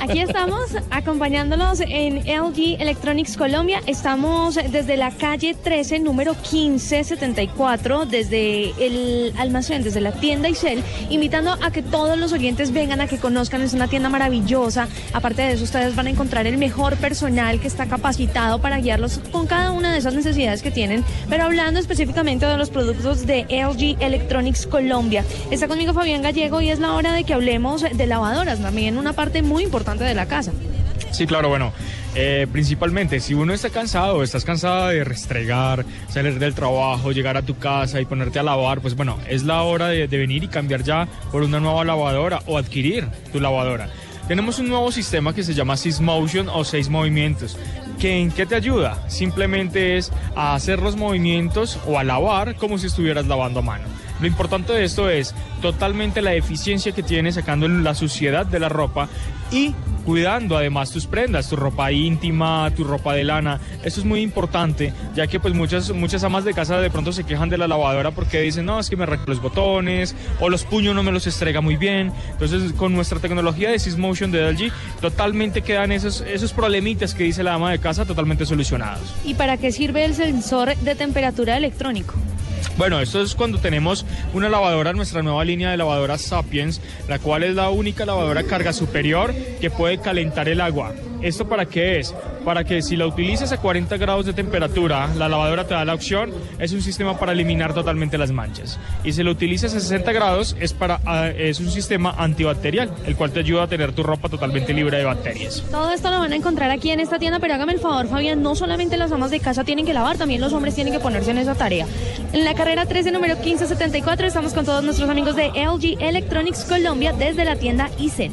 Aquí estamos acompañándolos en LG Electronics Colombia. Estamos desde la calle 13, número 1574, desde el almacén, desde la tienda Isel, invitando a que todos los oyentes vengan a que conozcan. Es una tienda maravillosa. Aparte de eso, ustedes van a encontrar el mejor personal que está capacitado para guiarlos con cada una de esas necesidades que tienen. Pero hablando específicamente de los productos de LG Electronics Colombia, está conmigo Fabián Gallego y es la hora de que hablemos de lavadoras, también una parte muy importante de la casa. Sí, claro, bueno, eh, principalmente si uno está cansado, estás cansada de restregar, salir del trabajo, llegar a tu casa y ponerte a lavar, pues bueno, es la hora de, venir y cambiar ya por una nueva lavadora o adquirir tu lavadora. Tenemos un nuevo sistema que se llama Sys Motion o seis movimientos. ¿Que ¿En qué te ayuda? Simplemente es a hacer los movimientos o a lavar como si estuvieras lavando a mano. Lo importante de esto es totalmente la eficiencia que tiene sacando la suciedad de la ropa y cuidando además tus prendas, tu ropa íntima, tu ropa de lana. Esto es muy importante, ya que pues muchas muchas amas de casa de pronto se quejan de la lavadora porque dicen, "No, es que me arranca los botones o los puños no me los estrega muy bien." Entonces, con nuestra tecnología de Sys Motion de LG, totalmente quedan esos esos problemitas que dice la ama de casa totalmente solucionados. ¿Y para qué sirve el sensor de temperatura electrónico? Bueno, esto es cuando tenemos una lavadora, nuestra nueva línea de lavadoras Sapiens, la cual es la única lavadora carga superior que puede calentar el agua. ¿Esto para qué es? Para que si la utilizas a 40 grados de temperatura, la lavadora te da la opción, es un sistema para eliminar totalmente las manchas. Y si lo utilizas a 60 grados, es, para, ah, es un sistema antibacterial, el cual te ayuda a tener tu ropa totalmente libre de bacterias. Todo esto lo van a encontrar aquí en esta tienda, pero hágame el favor, Fabián, no solamente las amas de casa tienen que lavar, también los hombres tienen que ponerse en esa tarea. En la carrera 13, número 1574, estamos con todos nuestros amigos de LG Electronics Colombia desde la tienda ICEN.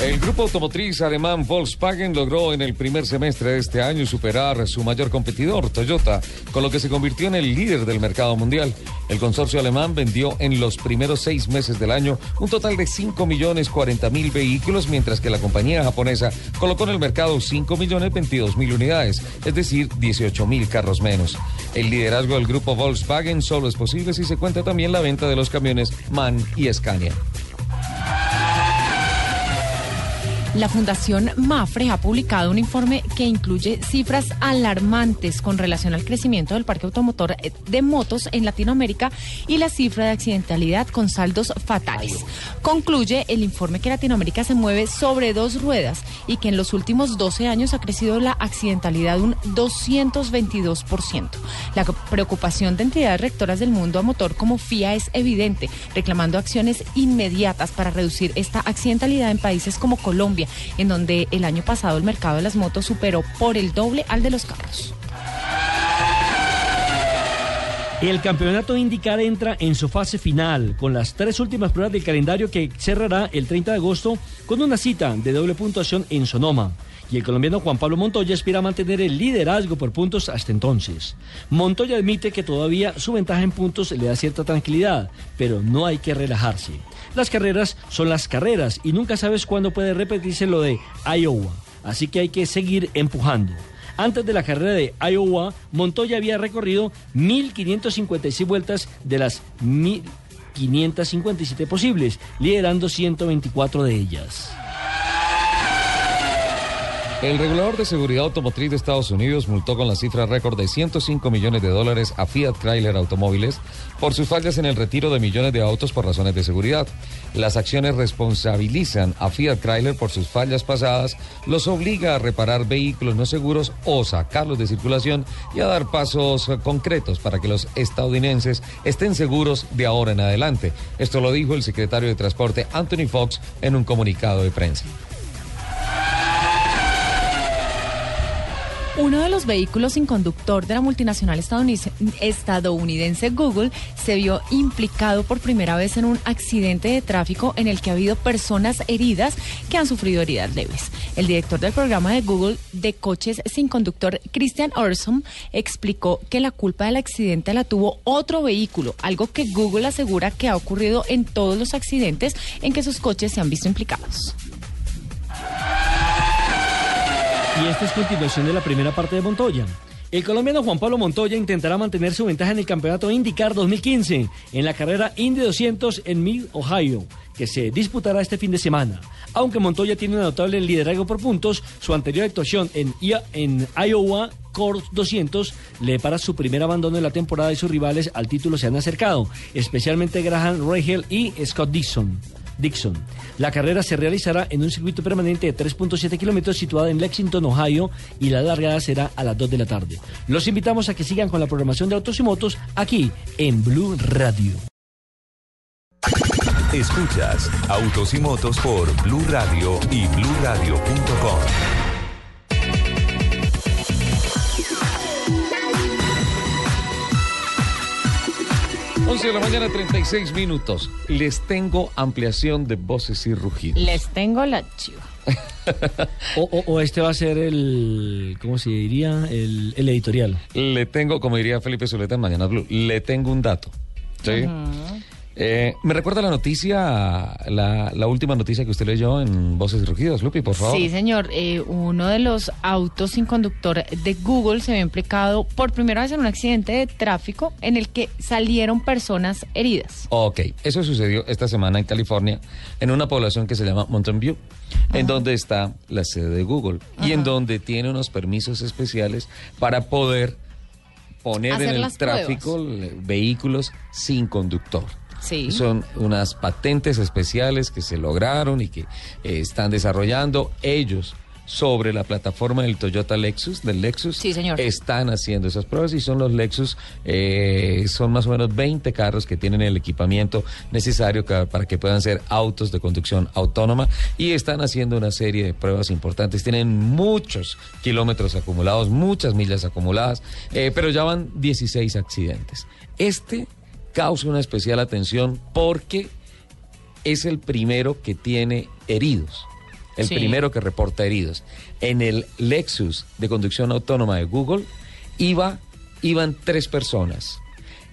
El grupo automotriz alemán Volkswagen logró en el primer semestre de este año superar a su mayor competidor, Toyota, con lo que se convirtió en el líder del mercado mundial. El consorcio alemán vendió en los primeros seis meses del año un total de 5 millones 40 mil vehículos, mientras que la compañía japonesa colocó en el mercado 5 millones 22 mil unidades, es decir, 18 mil carros menos. El liderazgo del grupo Volkswagen solo es posible si se cuenta también la venta de los camiones MAN y Scania. La Fundación Mafre ha publicado un informe que incluye cifras alarmantes con relación al crecimiento del parque automotor eh, de motos en Latinoamérica y la cifra de accidentalidad con saldos fatales. Concluye el informe que Latinoamérica se mueve sobre dos ruedas y que en los últimos 12 años ha crecido la accidentalidad un 222%. La preocupación de entidades rectoras del mundo a motor como FIA es evidente, reclamando acciones inmediatas para reducir esta accidentalidad en países como Colombia, en donde el año pasado el mercado de las motos superó por el doble al de los carros. El campeonato IndyCar entra en su fase final con las tres últimas pruebas del calendario que cerrará el 30 de agosto con una cita de doble puntuación en Sonoma. Y el colombiano Juan Pablo Montoya aspira a mantener el liderazgo por puntos hasta entonces. Montoya admite que todavía su ventaja en puntos le da cierta tranquilidad, pero no hay que relajarse. Las carreras son las carreras y nunca sabes cuándo puede repetirse lo de Iowa, así que hay que seguir empujando. Antes de la carrera de Iowa, Montoya había recorrido 1.556 vueltas de las 1.557 posibles, liderando 124 de ellas. El regulador de seguridad automotriz de Estados Unidos multó con la cifra récord de 105 millones de dólares a Fiat Chrysler Automóviles por sus fallas en el retiro de millones de autos por razones de seguridad. Las acciones responsabilizan a Fiat Chrysler por sus fallas pasadas, los obliga a reparar vehículos no seguros o sacarlos de circulación y a dar pasos concretos para que los estadounidenses estén seguros de ahora en adelante. Esto lo dijo el secretario de Transporte Anthony Fox en un comunicado de prensa. Uno de los vehículos sin conductor de la multinacional estadounidense, Google se vio implicado por primera vez en un accidente de tráfico en el que ha habido personas heridas que han sufrido heridas leves. El director del programa de Google de coches sin conductor, Christian Orson, explicó que la culpa del accidente la tuvo otro vehículo, algo que Google asegura que ha ocurrido en todos los accidentes en que sus coches se han visto implicados. Y esta es continuación de la primera parte de Montoya. El colombiano Juan Pablo Montoya intentará mantener su ventaja en el campeonato IndyCar 2015 en la carrera Indy 200 en Mid, Ohio, que se disputará este fin de semana. Aunque Montoya tiene un notable liderazgo por puntos, su anterior actuación en, en Iowa Court 200 le para su primer abandono de la temporada y sus rivales al título se han acercado, especialmente Graham Rahal y Scott Dixon. Dixon. La carrera se realizará en un circuito permanente de 3.7 kilómetros situado en Lexington, Ohio, y la largada será a las 2 de la tarde. Los invitamos a que sigan con la programación de Autos y Motos aquí en Blue Radio. Escuchas Autos y Motos por Blue Radio y bluradio.com. 11 de la mañana, 36 minutos. Les tengo ampliación de voces y rugidos. Les tengo la chiva. o, o- o este va a ser el, ¿cómo se diría? El, el editorial. Le tengo, como diría Felipe Zuleta en Mañana Blue, le tengo un dato. ¿sí? Eh, ¿Me recuerda la noticia, la, la última noticia que usted leyó en Voces y Rugidos, Lupi, por favor? Sí, señor. Eh, uno de los autos sin conductor de Google se ve implicado por primera vez en un accidente de tráfico en el que salieron personas heridas. Ok, eso sucedió esta semana en California, en una población que se llama Mountain View, en donde está la sede de Google y en donde tiene unos permisos especiales para poder poner Hacer en el tráfico vehículos sin conductor. Sí. Son unas patentes especiales que se lograron y que eh, están desarrollando ellos sobre la plataforma del Toyota Lexus, del Lexus. Sí, señor. Están haciendo esas pruebas y son los Lexus, eh, son más o menos 20 carros que tienen el equipamiento necesario para que puedan ser autos de conducción autónoma y están haciendo una serie de pruebas importantes. Tienen muchos kilómetros acumulados, muchas millas acumuladas, eh, pero ya van 16 accidentes. Este causa una especial atención porque es el primero que tiene heridos. El Sí. primero que reporta heridos. En el Lexus de conducción autónoma de Google iba, iban tres personas.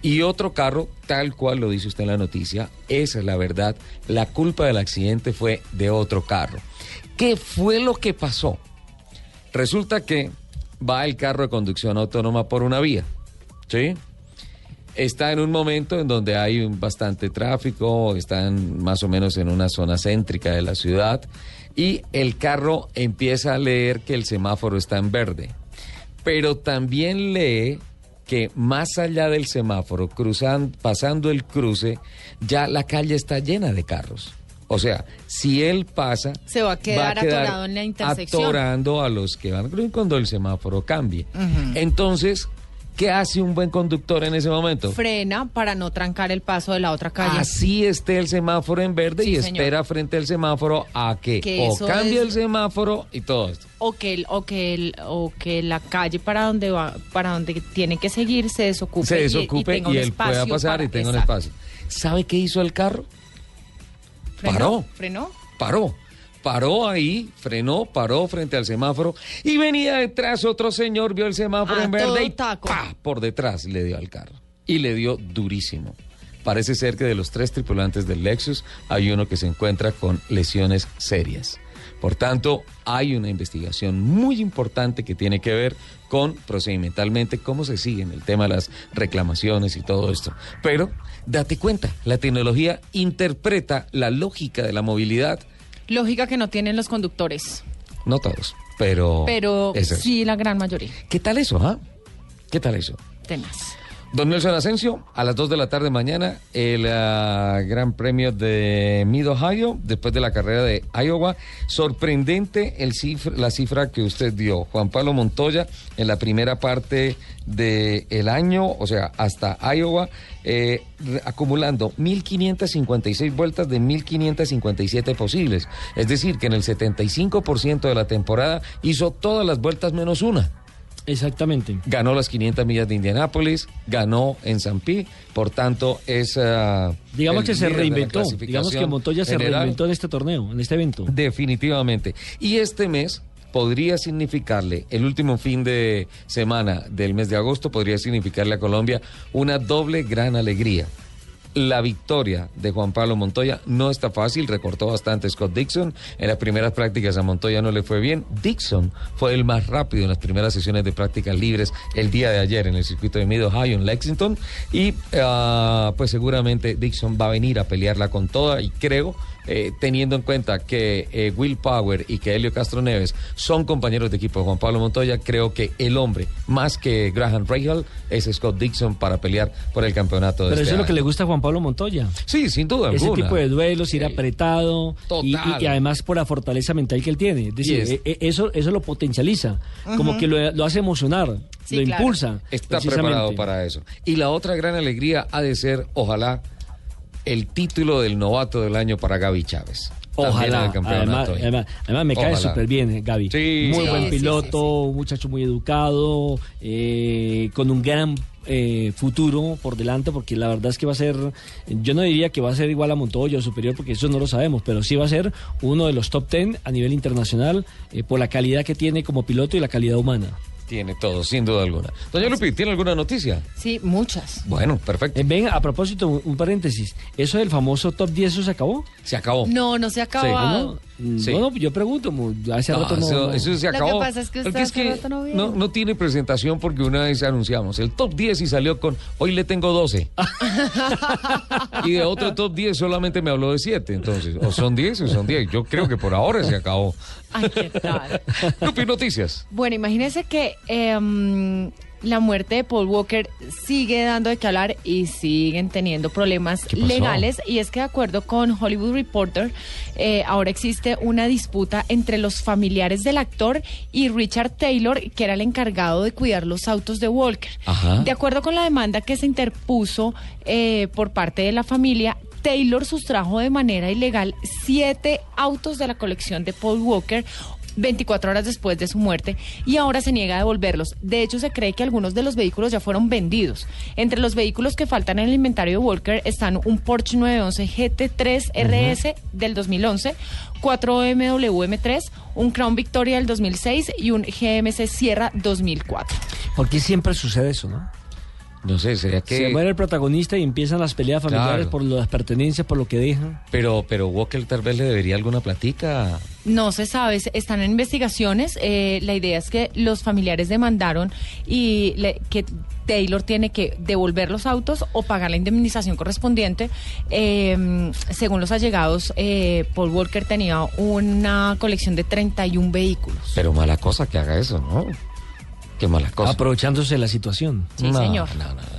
Y otro carro, tal cual lo dice usted en la noticia, esa es la verdad. La culpa del accidente fue de otro carro. ¿Qué fue lo que pasó? Resulta que va el carro de conducción autónoma por una vía. ¿Sí? Está en un momento en donde hay bastante tráfico, están más o menos en una zona céntrica de la ciudad y el carro empieza a leer que el semáforo está en verde, pero también lee que más allá del semáforo, cruzan, pasando el cruce, ya la calle está llena de carros. O sea, si él pasa, Se va a quedar atorado en la intersección. atorando a los que van cuando el semáforo cambie. Entonces, ¿Qué hace un buen conductor en ese momento? Frena para no trancar el paso de la otra calle. Así esté el semáforo en verde Sí, y señor. espera frente al semáforo a que, Que o cambie es- el semáforo y todo esto. o que el, o que el, o que la calle para donde va para donde tiene que seguir se desocupe, Se y- desocupe y, tenga un él pueda pasar y tenga un Exacto. espacio. ¿Sabe qué hizo el carro? ¿Frenó? Paró. ¿Frenó? Paró. Paró ahí, frenó, paró frente al semáforo y venía detrás otro señor, vio el semáforo A en verde y taco. ¡pa! por detrás le dio al carro. Y le dio durísimo. Parece ser que de los tres tripulantes del Lexus hay uno que se encuentra con lesiones serias. Por tanto, hay una investigación muy importante que tiene que ver con procedimentalmente cómo se siguen el tema de las reclamaciones y todo esto. Pero date cuenta, la tecnología interpreta la lógica de la movilidad, Lógica que no tienen los conductores, no todos, pero, pero es sí la gran mayoría. ¿Qué tal eso, ah? ¿Qué tal eso? Tenaz. Don Nelson Asensio, a las 2 de la tarde mañana, el ah, Gran Premio de Mid Ohio, después de la carrera de Iowa. Sorprendente el cifra- la cifra que usted dio. Juan Pablo Montoya, en la primera parte del año, o sea, hasta Iowa, eh, acumulando 1.556 vueltas de 1.557 posibles. Es decir, que en el 75% de la temporada hizo todas las vueltas menos una. Exactamente. Ganó las 500 millas de Indianápolis, ganó en San por tanto es... ah, Digamos que se reinventó. Digamos que Montoya se reinventó en este torneo, en este evento. Definitivamente. Y este mes podría significarle, el último fin de semana del mes de agosto, podría significarle a Colombia una doble gran alegría. La victoria de Juan Pablo Montoya no está fácil, recortó bastante Scott Dixon. En las primeras prácticas a Montoya no le fue bien. Dixon fue el más rápido en las primeras sesiones de prácticas libres el día de ayer en el circuito de Mid Ohio en Lexington. Y ah, pues seguramente Dixon va a venir a pelearla con toda y creo eh, teniendo en cuenta que eh, Will Power y que Helio Castro Neves son compañeros de equipo de Juan Pablo Montoya, creo que el hombre más que Graham Rahal es Scott Dixon para pelear por el campeonato de Pero este eso es lo que le gusta a Juan Pablo Montoya. Sí, sin duda Ese alguna. tipo de duelos, ir apretado y, Total. y- y además por la fortaleza mental que él tiene. Es decir, e- e- eso, eso lo potencializa, como que lo, lo hace emocionar, Sí, lo claro. impulsa. Está preparado para eso. Y la otra gran alegría ha de ser, ojalá, el título del novato del año para Gaby Chávez. Ojalá, además, además, además me cae súper bien eh, Gaby. Sí, muy sí, buen sí, piloto, un muchacho muy educado, eh, con un gran eh, futuro por delante, porque la verdad es que va a ser, yo no diría que va a ser igual a Montoya o superior, porque eso no lo sabemos, pero sí va a ser uno de los top ten a nivel internacional eh, por la calidad que tiene como piloto y la calidad humana. Tiene todo, sin duda alguna. Doña Lupi, ¿tiene alguna noticia? Sí, muchas. Bueno, perfecto. Eh, ven, a propósito, un, paréntesis, ¿eso del famoso top 10 eso se acabó? Se acabó. No, no se ha acabado. ¿No? Sí. Bueno, yo pregunto, hace No, rato no... eso, no- eso se Lo que acabó. pasa es que usted Porque hace rato no viene. no, no tiene presentación porque una vez anunciamos el top 10 y salió con hoy le tengo 12. y de otro top 10 solamente me habló de 7. Entonces, o son 10 o son 10. Yo creo que por ahora se acabó. Ay, qué tal. Lupi, noticias. Bueno, imagínense que em, la muerte de Paul Walker sigue dando de qué hablar y siguen teniendo problemas legales. Y es que de acuerdo con Hollywood Reporter, eh, ahora existe una disputa entre los familiares del actor y Richard Taylor, que era el encargado de cuidar los autos de Walker. Ajá. De acuerdo con la demanda que se interpuso eh, por parte de la familia, Taylor sustrajo de manera ilegal siete autos de la colección de Paul Walker 24 horas después de su muerte y ahora se niega a devolverlos. De hecho, se cree que algunos de los vehículos ya fueron vendidos. Entre los vehículos que faltan en el inventario de Walker están un Porsche 911 GT3 RS del 2011, cuatro BMW M3, un Crown Victoria del 2006 y un GMC Sierra 2004. ¿Por qué siempre sucede eso, no? No sé, sería que... Se muere el protagonista y empiezan las peleas familiares Claro. por las pertenencias, por lo que dejan. Pero, pero Walker tal vez le debería alguna platica. No se sabe, están en investigaciones. eh, la idea es que los familiares demandaron y le- que Taylor tiene que devolver los autos o pagar la indemnización correspondiente. Eh, según los allegados, eh, Paul Walker tenía una colección de 31 vehículos. Pero mala cosa que haga eso, ¿no? Qué mala cosa. Aprovechándose de la situación. Sí, señor.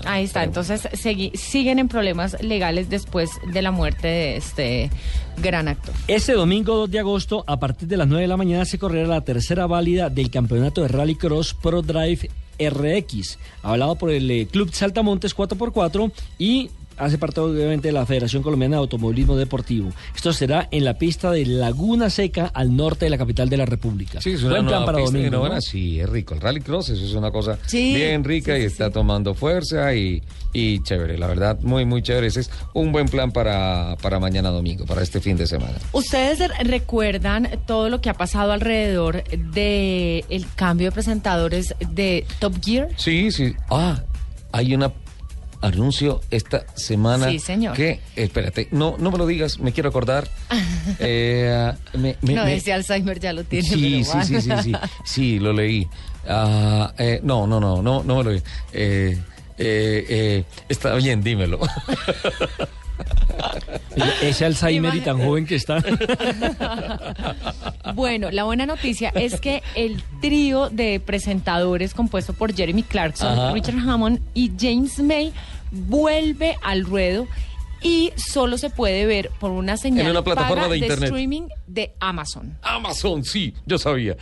Ahí está. Entonces siguen en problemas legales después de la muerte de este gran actor. Este domingo 2 de agosto, a partir de las 9 de la mañana, se correrá la tercera válida del campeonato de Rallycross Pro Drive RX, avalado por el eh, Club Saltamontes 4x4 y hace parte obviamente de la Federación Colombiana de Automovilismo Deportivo. Esto será en la pista de Laguna Seca al norte de la capital de la República. Sí, es una Buen plan nueva para pista domingo. Sí, es rico. El rallycross, eso es una cosa Sí, bien rica sí, y sí, está sí. tomando fuerza y, y chévere. La verdad, muy, muy chévere. Ese es un buen plan para, para mañana domingo, para este fin de semana. ¿Ustedes re- recuerdan todo lo que ha pasado alrededor de el cambio de presentadores de Top Gear? Sí, sí. Ah, hay una anuncio esta semana. Sí, señor. Que, espérate, no, no me lo digas, me quiero acordar. Eh, me- me- no, me- ese Alzheimer ya lo tiene. Sí, sí, sí, sí, sí, sí, lo leí. Ah, eh, no, no, no, no, no me lo leí. Eh, eh, eh, está bien, dímelo. Ese Alzheimer y tan joven que está. Bueno, la buena noticia es que el trío de presentadores compuesto por Jeremy Clarkson, Ajá. Richard Hammond y James May vuelve al ruedo y solo se puede ver por una señal En una plataforma paga de internet. streaming de Amazon. Amazon, sí, yo sabía.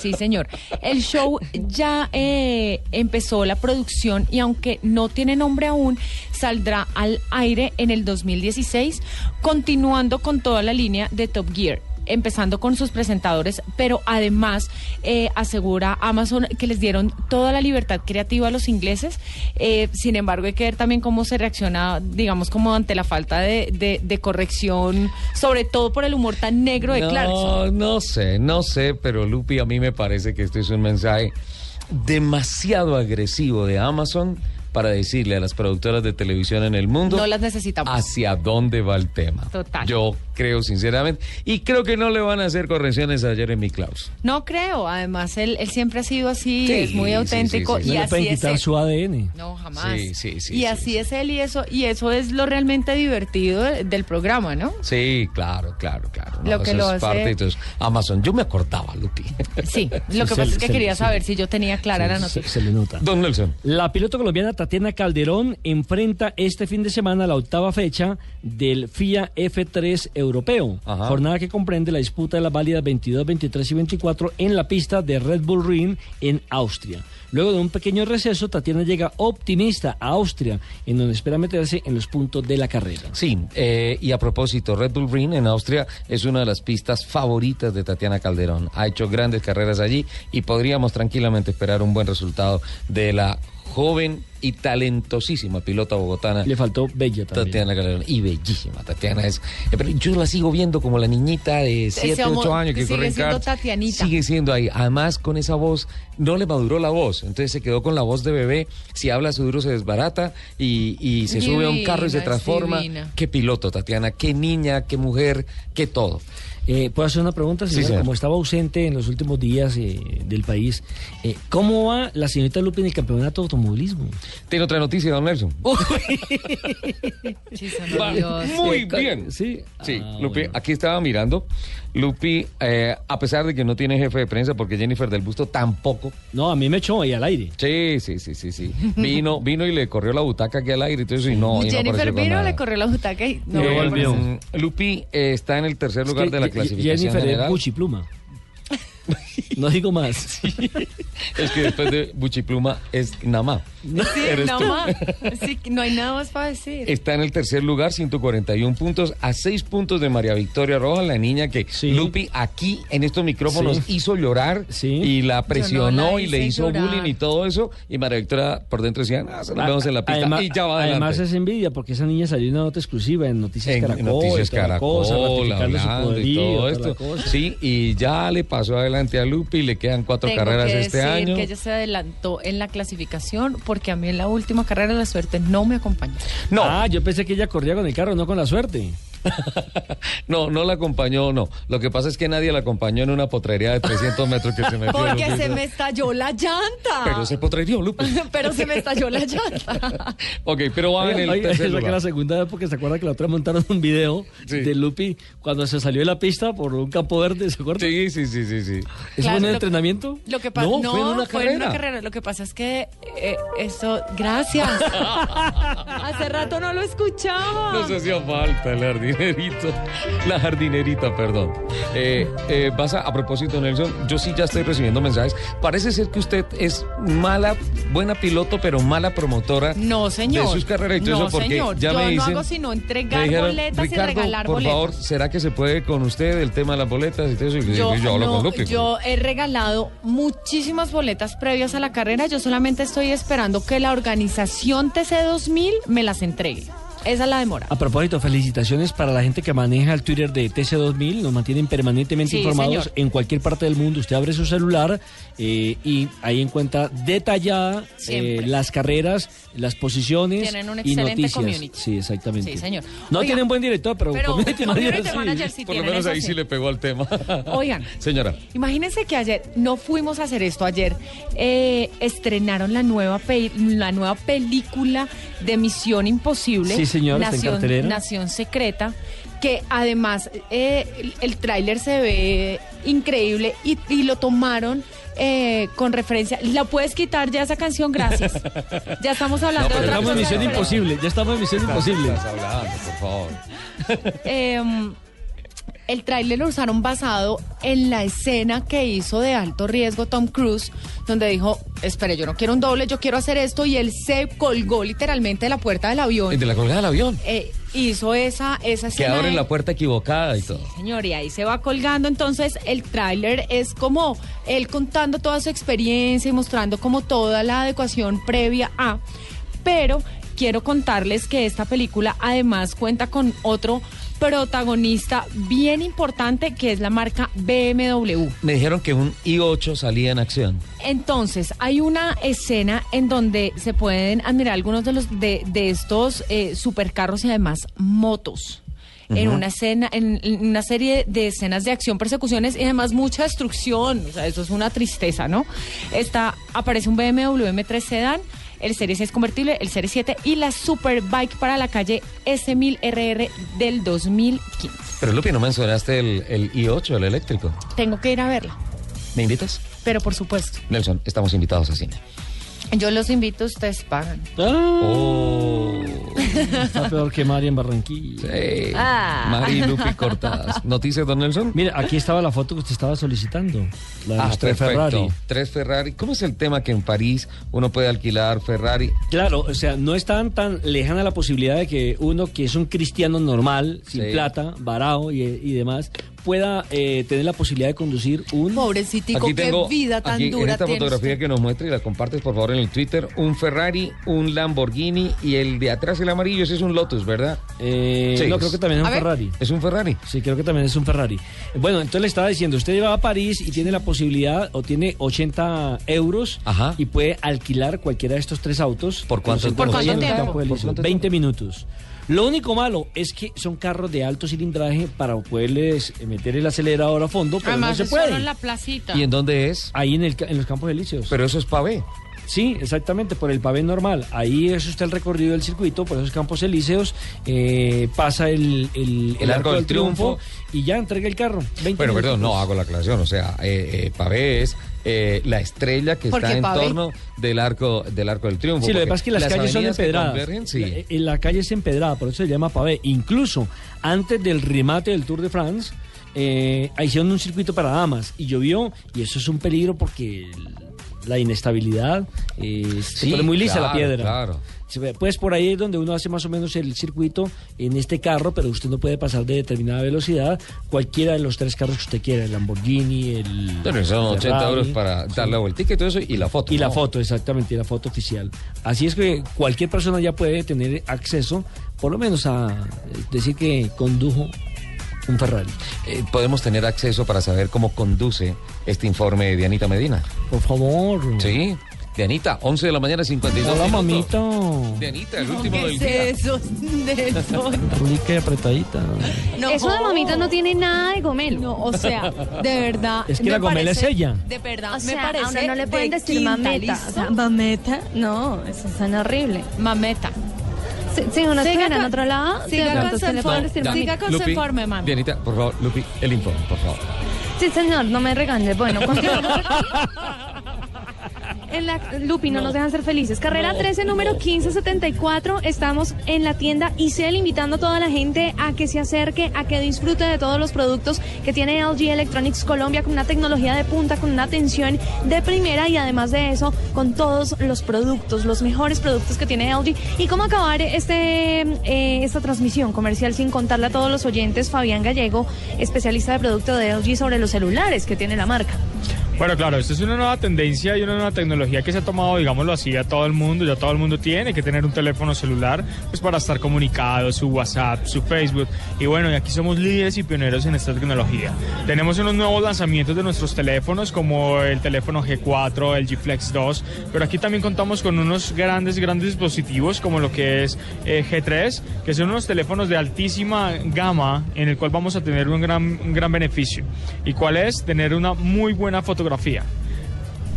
Sí, señor. El show ya eh, empezó la producción y aunque no tiene nombre aún, saldrá al aire en el 2016, continuando con toda la línea de Top Gear. Empezando con sus presentadores, pero además eh, asegura Amazon que les dieron toda la libertad creativa a los ingleses. Eh, sin embargo, hay que ver también cómo se reacciona, digamos, como ante la falta de, de- de corrección, sobre todo por el humor tan negro de Clarkson. No, no sé, no sé, pero Lupi, a mí me parece que este es un mensaje demasiado agresivo de Amazon para decirle a las productoras de televisión en el mundo No las necesitamos. hacia dónde va el tema. Total. Yo creo sinceramente y creo que no le van a hacer correcciones a Jeremy Klaus. No creo, además él, él siempre ha sido así, Sí, es muy auténtico sí, sí, y No le así pueden es quitar él. su ADN. No, jamás. Sí, sí, sí, y sí, así sí. es él y eso y eso es lo realmente divertido de- del programa, ¿no? Sí, claro, claro, claro. no, Lo que lo hace- parte, entonces, Amazon, yo me acordaba, Lupi. Sí, lo que se- pasa es que se- quería se- saber si yo tenía clara la Se, noticia. se le nota. Don Nelson. La piloto colombiana Tatiana Calderón enfrenta este fin de semana la octava fecha del FIA F3 europeo, Ajá. jornada que comprende la disputa de las válidas 22, 23 y 24 en la pista de Red Bull Ring en Austria. Luego de un pequeño receso, Tatiana llega optimista a Austria, en donde espera meterse en los puntos de la carrera. Sí, eh, y a propósito, Red Bull Ring en Austria es una de las pistas favoritas de Tatiana Calderón. Ha hecho grandes carreras allí y podríamos tranquilamente esperar un buen resultado de la joven y talentosísima pilota bogotana. Le faltó Bella también. Tatiana Calderón. Y bellísima, Tatiana es. eh, pero yo la sigo viendo como la niñita de 7, homo- 8 años que sigue corre en siendo. Tatianita. Sigue siendo ahí. Además, con esa voz, no le maduró la voz. Entonces se quedó con la voz de bebé. Si habla su duro se desbarata y, y se sube a un carro y se transforma. Qué piloto, Tatiana. Qué niña, qué mujer, qué todo. Eh, ¿Puedo hacer una pregunta? Sí, señora? señor. Como estaba ausente en los últimos días eh, del país, eh, ¿cómo va la señorita Lupe en el campeonato de automovilismo? Tiene otra noticia, don Nelson. Va muy bien. sí. Sí, Ah, Lupi, bueno. aquí estaba mirando. Lupi, eh, a pesar de que no tiene jefe de prensa, porque Jennifer del Busto tampoco. No, a mí me echó ahí al aire. Sí, sí, sí, sí, sí. Vino, vino y le corrió la butaca aquí al aire y todo eso y no. y no Jennifer con vino, le corrió la butaca y no Eh, volvió. Lupi eh, está en el tercer Es lugar que de la clasificación Jennifer general. es buchipluma. No digo más. Es que después de Buchipluma es Namá. Sí, no tú. más. Sí, no hay nada más para decir. Está en el tercer lugar, 141 puntos, a 6 puntos de María Victoria Rojas, la niña que Sí. Lupi aquí en estos micrófonos Sí. hizo llorar Sí. y la presionó la y le hizo llorar. bullying y todo eso. Y María Victoria por dentro decía, ah, se nos vemos en la pista. Además, y ya va adelante. además es envidia porque esa niña salió en una nota exclusiva en Noticias en Caracol. Noticias Caracol, cosa, ratificando su hablando y poderío, todo esto. Sí, y ya le pasó adelante a Lupi y le quedan cuatro Tengo carreras que este decir año. que ella se adelantó en la clasificación porque a mí en la última carrera la suerte no me acompañó. No, Ah, yo pensé que ella corría con el carro, no con la suerte. no, no la acompañó, no. Lo que pasa es que nadie la acompañó en una potrería de 300 metros que se metió. Porque se me estalló la llanta. Pero se potrerió, Lupi. Pero se me estalló la llanta. ok, pero va en el Oiga, tercer esa que lugar. la segunda vez porque se acuerda que la otra montaron un video Sí. de Lupi cuando se salió de la pista por un campo verde, ¿se acuerda? Sí, sí, sí, sí, sí. ¿Eso Claro, el lo- entrenamiento? Lo que pasa No, no, fue en una fue en una carrera. Lo que pasa es que eh, eso, gracias. Hace rato no lo escuchaba. Nos hacía falta, Lardy. jardinerito. La jardinerita, perdón. Eh, eh, vas a, a propósito, Nelson, yo sí ya estoy recibiendo mensajes. Parece ser que usted es mala, buena piloto, pero mala promotora No, señor. de sus carreras y todo no, eso, porque señor. ya Yo me no dicen. hago sino entregar dijeron, boletas Ricardo, y regalar por boletas. favor, ¿será que se puede con usted el tema de las boletas y todo eso? Y Yo, yo hablo no, con Lupi. Yo he regalado muchísimas boletas previas a la carrera. Yo solamente estoy esperando que la organización TC2000 me las entregue. Esa es la demora. A propósito, felicitaciones para la gente que maneja el Twitter de TC2000. Nos mantienen permanentemente Sí, informados señor. en cualquier parte del mundo. Usted abre su celular eh, y ahí encuentra detallada eh, las carreras, las posiciones Tienen un y noticias. community. Sí, exactamente. Sí, señor. No Oiga, tienen buen director, pero, pero community community manager sí. manager sí Por lo menos ahí sí. sí le pegó al tema. Oigan. Señora. Imagínense que ayer no fuimos a hacer esto. Ayer eh, estrenaron la nueva pe- la nueva película de Misión Imposible. Sí, señor, está en Nación, cartelera. Nación Secreta. Que además eh, el, el tráiler se ve increíble y, y lo tomaron eh, con referencia. La puedes quitar ya esa canción, gracias. Ya estamos hablando No, de otra estamos en cosa Misión diferente. Imposible. Ya estamos en Misión Imposible. Estás hablando, por favor. Eh, el tráiler lo usaron basado en la escena que hizo de alto riesgo Tom Cruise, donde dijo, espere, yo no quiero un doble, yo quiero hacer esto, y él se colgó literalmente de la puerta del avión. De la colgada del avión. Eh, hizo esa, esa Que escena. abren de- la puerta equivocada y todo. Señor, y ahí se va colgando. Entonces, el tráiler es como él contando toda su experiencia y mostrando como toda la adecuación previa a. Pero quiero contarles que esta película además cuenta con otro protagonista bien importante que es la marca BMW. Me dijeron que un i8 salía en acción. Entonces, hay una escena en donde se pueden admirar algunos de los de, de estos eh, supercarros y además motos. En una escena, en, en una serie de escenas de acción, persecuciones y además mucha destrucción. O sea, eso es una tristeza, ¿no? Está, aparece un BMW M3 Sedan, el Serie 6 convertible, el Serie 7 y la Superbike para la calle S1000RR del 2015. Pero Lupi, no mencionaste el, el i8, el eléctrico. Tengo que ir a verla, ¿Me invitas? pero por supuesto. Nelson, estamos invitados a cine. Yo los invito, ustedes pagan. Oh. Está peor que Mari en Barranquilla. Sí. Ah. Mari Lupi Cortadas. ¿Noticias, don Nelson? Mira, aquí estaba la foto que usted estaba solicitando. La de Ah, los tres perfecto. Ferrari. Tres Ferrari. ¿Cómo es el tema que en París uno puede alquilar Ferrari? Claro, o sea, no es tan, tan lejana la posibilidad de que uno que es un cristiano normal, sin Sí. plata, varado y, y demás, pueda eh, tener la posibilidad de conducir un... Pobrecitico, Aquí tengo, qué vida tan aquí, dura en esta fotografía usted. que nos muestra y la compartes por favor en el Twitter, un Ferrari, un Lamborghini y el de atrás el amarillo, ese es un Lotus, ¿verdad? Eh, Sí, no, es- creo que también es A un ver. Ferrari. Es un Ferrari. Sí, creo que también es un Ferrari. Bueno, entonces le estaba diciendo, usted va a París y tiene la posibilidad, o tiene 80 euros, Ajá. y puede alquilar cualquiera de estos tres autos. ¿Por cuánto ¿Por cuánto tiempo? ¿Por cuánto 20 minutos. Lo único malo es que son carros de alto cilindraje para poderles meter el acelerador a fondo, pero Además, no se puede. solo en la placita. ¿Y en dónde es? Ahí en, el, en los campos elíseos. Pero eso es pavé. Sí, exactamente, por el pavé normal. Ahí es usted el recorrido del circuito, por esos campos elíseos, eh, pasa el, el, el arco del triunfo, y ya entrega el carro. 20 Bueno, perdón, no hago la aclaración. O sea, eh, eh, pavé es eh, la estrella que ¿Por está en torno del arco del arco del triunfo. Sí, lo que pasa es que las, calles son empedradas. sí. La, eh, la calle es empedrada, por eso se llama pavé. Incluso antes del remate del Tour de France, eh, hicieron un circuito para damas y llovió, y eso es un peligro porque la inestabilidad eh, se pone muy lisa la piedra. claro. Pues por ahí es donde uno hace más o menos el circuito en este carro, pero usted no puede pasar de determinada velocidad. Cualquiera de los tres carros que usted quiera, el Lamborghini, el. Bueno, son 80 Ferrari. euros para dar la vueltica y todo eso y la foto. Y la foto, exactamente, y la foto oficial. Así es que cualquier persona ya puede tener acceso, por lo menos a eh, decir que condujo un Ferrari. Eh, podemos tener acceso para saber cómo conduce este informe de Anita Medina. Por favor. Sí, de Anita, 11 de la mañana, 52 Hola, minutos. mamita. De Anita, el último ¿Qué del es día. eso? Rica y apretadita. No. Eso de mamita no tiene nada de gomelo. No, o sea, de verdad. Es que me la gomela parece- es ella. De verdad, O me sea, parece. a uno no le pueden de decir quinta, mameta. ¿listo? O sea, mameta, no, eso suena horrible. mameta. Si, si uno Siga en otro lado, siga con su informe. Siga con su informe, mami. De Anita, por favor, Lupi, el informe, por favor. Sí, señor, no me regañe. Bueno, continuamos. En la Lupi, no, nos dejan ser felices. Carrera 13, número 1574. Estamos en la tienda Isel invitando a toda la gente a que se acerque, a que disfrute de todos los productos que tiene LG Electronics Colombia con una tecnología de punta, con una atención de primera y además de eso, con todos los productos, los mejores productos que tiene LG. ¿Y cómo acabar este, eh, esta transmisión comercial sin contarle a todos los oyentes? Fabián Gallego, especialista de producto de LG sobre los celulares que tiene la marca. Bueno, claro, esto es una nueva tendencia y una nueva tecnología que se ha tomado, digámoslo así, a todo el mundo. Ya todo el mundo tiene que tener un teléfono celular pues para estar comunicado, su WhatsApp, su Facebook. Y bueno, y aquí somos líderes y pioneros en esta tecnología. Tenemos unos nuevos lanzamientos de nuestros teléfonos, como el teléfono G4, el G Flex 2, pero aquí también contamos con unos grandes, grandes dispositivos, como lo que es eh, G3, que son unos teléfonos de altísima gama, en el cual vamos a tener un gran, un gran beneficio. ¿Y cuál es? Tener una muy buena fotografía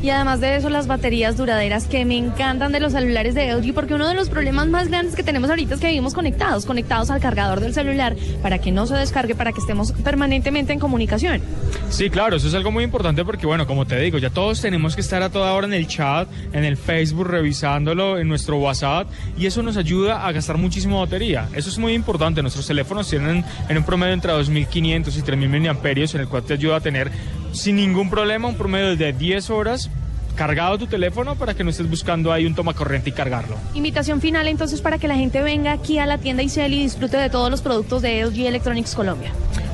y además de eso, las baterías duraderas que me encantan de los celulares de LG, porque uno de los problemas más grandes que tenemos ahorita es que vivimos conectados, conectados al cargador del celular, para que no se descargue, para que estemos permanentemente en comunicación. Sí, claro, eso es algo muy importante porque, bueno, como te digo, ya todos tenemos que estar a toda hora en el chat, en el Facebook, revisándolo, en nuestro WhatsApp, y eso nos ayuda a gastar muchísima batería. Eso es muy importante. Nuestros teléfonos tienen en un promedio entre 2.500 y 3.000 miliamperios, en el cual te ayuda a tener sin ningún problema un promedio de 10 horas cargado tu teléfono para que no estés buscando ahí un toma corriente y cargarlo. Invitación final entonces para que la gente venga aquí a la tienda Isel y disfrute de todos los productos de LG Electronics Colombia.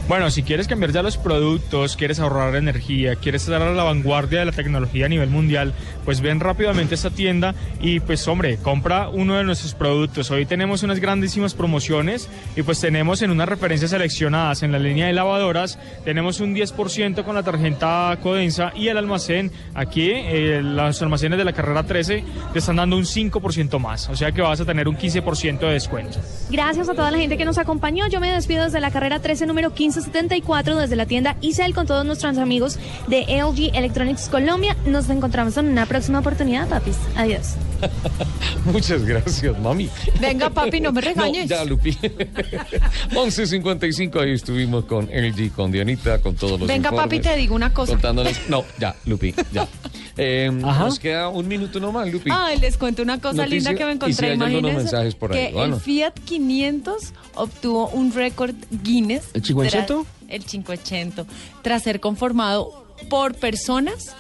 Bueno, si quieres cambiar ya los productos, quieres ahorrar energía, quieres estar a la vanguardia de la tecnología a nivel mundial, pues ven rápidamente esta tienda y pues hombre, compra uno de nuestros productos. Hoy tenemos unas grandísimas promociones y pues tenemos en unas referencias seleccionadas en la línea de lavadoras, tenemos un 10% con la tarjeta Codensa y el almacén, aquí eh, los almacenes de la carrera 13 te están dando un 5% más, o sea que vas a tener un 15% de descuento. Gracias a toda la gente que nos acompañó, yo me despido desde la carrera 13 número 15 74 desde la tienda Isel con todos nuestros amigos de LG Electronics Colombia. Nos encontramos en una próxima oportunidad, papis. Adiós. Muchas gracias, mami. Venga, papi, no me regañes. ya, Lupi. 11.55, ahí estuvimos con LG, con Dianita, con todos los Venga, papi, te digo una cosa. Contándoles... No, ya, Lupi, ya. Eh, nos queda un minuto nomás, Lupi. Ay, les cuento una cosa linda que me encontré. Imagínense mensajes por ahí. que el Fiat 500 obtuvo un récord Guinness. ¿El 580? El 580. Tras ser conformado por personas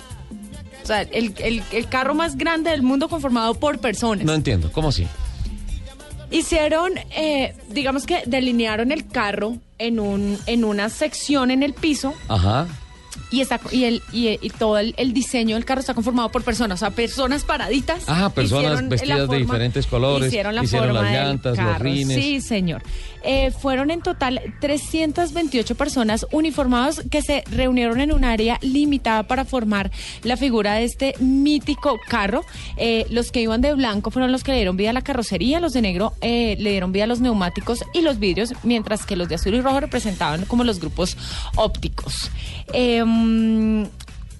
o sea, el, el, el, carro más grande del mundo conformado por personas. No entiendo, ¿cómo así? Hicieron, eh, digamos que delinearon el carro en, un, en una sección en el piso. Ajá y está y el y, todo el, diseño del carro está conformado por personas, o sea, personas paraditas. Ah, personas vestidas de diferentes colores, hicieron, la hicieron las llantas, los rines. Sí, señor. Eh, fueron en total 328 personas uniformadas que se reunieron en un área limitada para formar la figura de este mítico carro. Eh, los que iban de blanco fueron los que le dieron vida a la carrocería, los de negro eh, le dieron vida a los neumáticos y los vidrios, mientras que los de azul y rojo representaban como los grupos ópticos.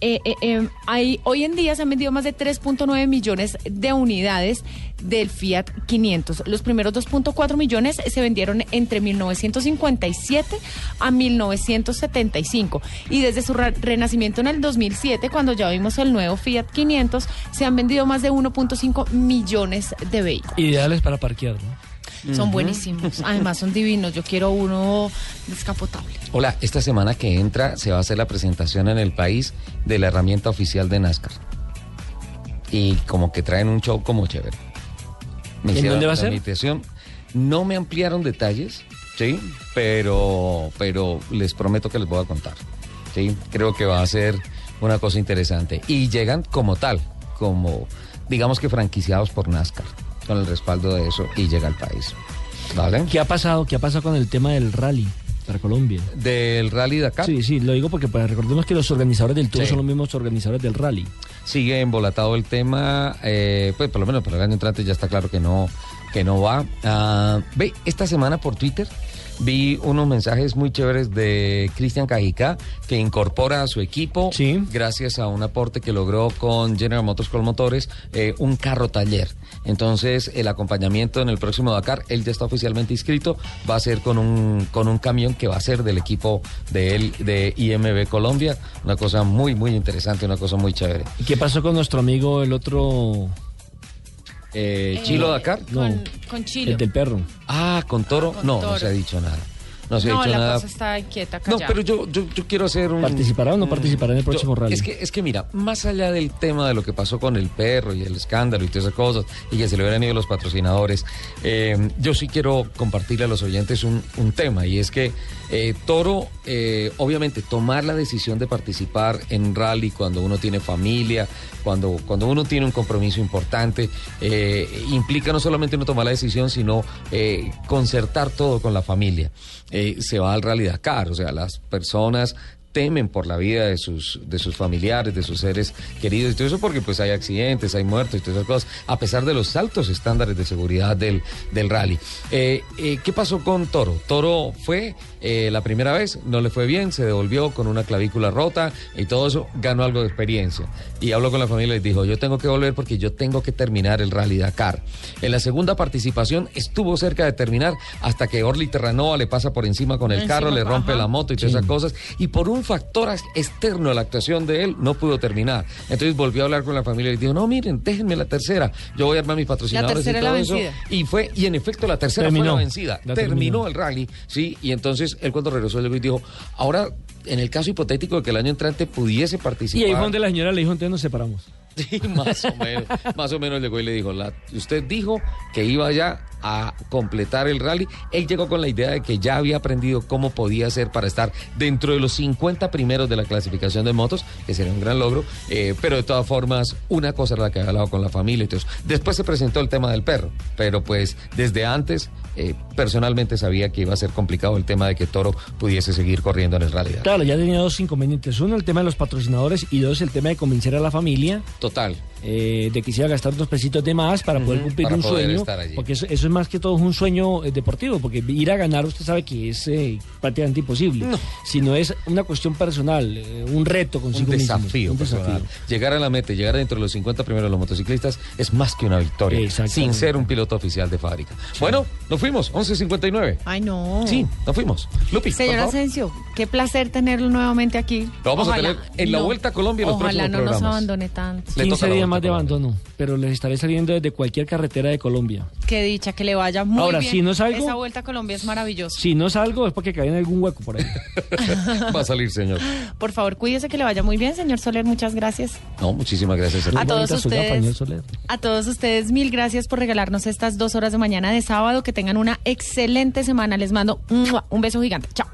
Eh, eh, em, hay, hoy en día se han vendido más de 3.9 millones de unidades del Fiat 500. Los primeros 2.4 millones se vendieron entre 1957 a 1975 y desde su renacimiento en el 2007, cuando ya vimos el nuevo Fiat 500, se han vendido más de 1.5 millones de vehículos. Ideales para parquear, ¿no? Son buenísimos. Además, son divinos. Yo quiero uno descapotable. Hola, esta semana que entra se va a hacer la presentación en el país de la herramienta oficial de NASCAR. Y como que traen un show como chévere. ¿En dónde va a ser? No me ampliaron detalles, sí, pero, pero les prometo que les voy a contar. Sí, creo que va a ser una cosa interesante. Y llegan como tal, como digamos que franquiciados por NASCAR con el respaldo de eso y llega al país. ¿Vale? ¿Qué ha pasado? ¿Qué ha pasado con el tema del rally? para Colombia. ¿Del rally de acá? Sí, sí, lo digo porque para, recordemos que los organizadores del Tour son los mismos organizadores del rally. Sigue embolatado el tema, eh, pues por lo menos para el año entrante ya está claro que no, que no va. Ah, ve, esta semana por Twitter vi unos mensajes muy chéveres de Cristian Cajica, que incorpora a su equipo, gracias a un aporte que logró con General Motors Colmotores, eh, un carro taller. Entonces, el acompañamiento en el próximo Dakar, él ya está oficialmente inscrito, va a ser con un, con un camión que va a ser del equipo de él, de IMB Colombia. Una cosa muy, muy interesante, una cosa muy chévere. ¿Y qué pasó con nuestro amigo, el otro... Eh, ¿Chilo Dakar? No, con, Chilo. El del perro. Ah, con Toro. no, no se ha dicho nada. No se ha dicho la nada. cosa está quieta, No, callada. pero yo, yo, yo quiero hacer un... ¿Participará o no participará en el próximo Yo- rally? Es que, es que mira, más allá del tema de lo que pasó con el perro y el escándalo y todas esas cosas, y que se le hubieran ido los patrocinadores, eh, yo sí quiero compartirle a los oyentes un, un tema, y es que eh, Toro, eh, obviamente, tomar la decisión de participar en rally cuando uno tiene familia, cuando, cuando uno tiene un compromiso importante, eh, implica no solamente uno tomar la decisión, sino eh, concertar todo con la familia. Eh, se va al Rally Dakar, o sea, las personas temen por la vida de sus, de sus familiares, de sus seres queridos y todo eso porque pues hay accidentes, hay muertos y todas esas cosas, a pesar de los altos estándares de seguridad del, del rally. Eh, eh, ¿Qué pasó con Toro? Toro fue eh, la primera vez, no le fue bien, se devolvió con una clavícula rota y todo eso, ganó algo de experiencia. Y habló con la familia y dijo, yo tengo que volver porque yo tengo que terminar el rally Dakar. En la segunda participación estuvo cerca de terminar hasta que Orly Terranova le pasa por encima con el Encima, carro, le rompe ajá. la moto y todas esas cosas. Y por un factor as- externo a la actuación de él, no pudo terminar. Entonces volvió a hablar con la familia y dijo, no, miren, déjenme la tercera. Yo voy a armar mis patrocinadores tercera y es la todo eso. vencida. Y fue, y en efecto la tercera Terminó. fue la vencida. La terminó. terminó. el rally, sí. Y entonces él cuando regresó él dijo, ahora, en el caso hipotético de que el año entrante pudiese Y participar. ahí fue donde la señora le dijo, entonces nos separamos. Sí, más o menos, más o menos llegó y le dijo, usted dijo que iba ya a completar el rally. Él llegó con la idea de que ya había aprendido cómo podía hacer para estar dentro de los 50 primeros de la clasificación de motos, que sería un gran logro, eh, pero de todas formas, una cosa era la que había hablado con la familia eso. Después se presentó el tema del perro, pero pues desde antes, eh, personalmente sabía que iba a ser complicado el tema de que Toro pudiese seguir corriendo en el rally. Claro, ya tenía dos inconvenientes. Uno, el tema de los patrocinadores y dos, el tema de convencer a la familia Total. Eh, de que se iba a gastar unos pesitos de más para poder cumplir para un poder sueño. estar allí. Porque eso, eso es más que todo un sueño eh, deportivo, porque ir a ganar usted sabe que es eh, prácticamente imposible. Si no es una cuestión personal, eh, un reto un consigo mismo. desafío, Un personal. desafío. Llegar a la meta, y llegar dentro de los 50 primeros de los motociclistas es más que una victoria, Exactamente. sin ser un piloto oficial de fábrica. Bueno, nos fuimos, 11.59. Ay, no. Sí, nos fuimos. Lupi, Señor. Asensio, qué placer tenerlo nuevamente aquí. Lo vamos a Ojalá tener en la Vuelta a Colombia en los Ojalá próximos no nos programas. abandone tanto. Le 15 toca la días Vuelta más de abandono, pero les estaré saliendo desde cualquier carretera de Colombia. Qué dicha, que le vaya muy Ahora, bien. si no salgo- Esa vuelta a Colombia es maravillosa. Si no salgo es porque caí en algún hueco por ahí. Va a salir, señor. Por favor, cuídese que le vaya muy bien, señor Soler. Muchas gracias. No, muchísimas gracias. A todos ustedes. Soler. A todos ustedes, mil gracias por regalarnos estas dos horas de mañana de sábado. Que tengan una excelente semana. Les mando un beso gigante. Chao.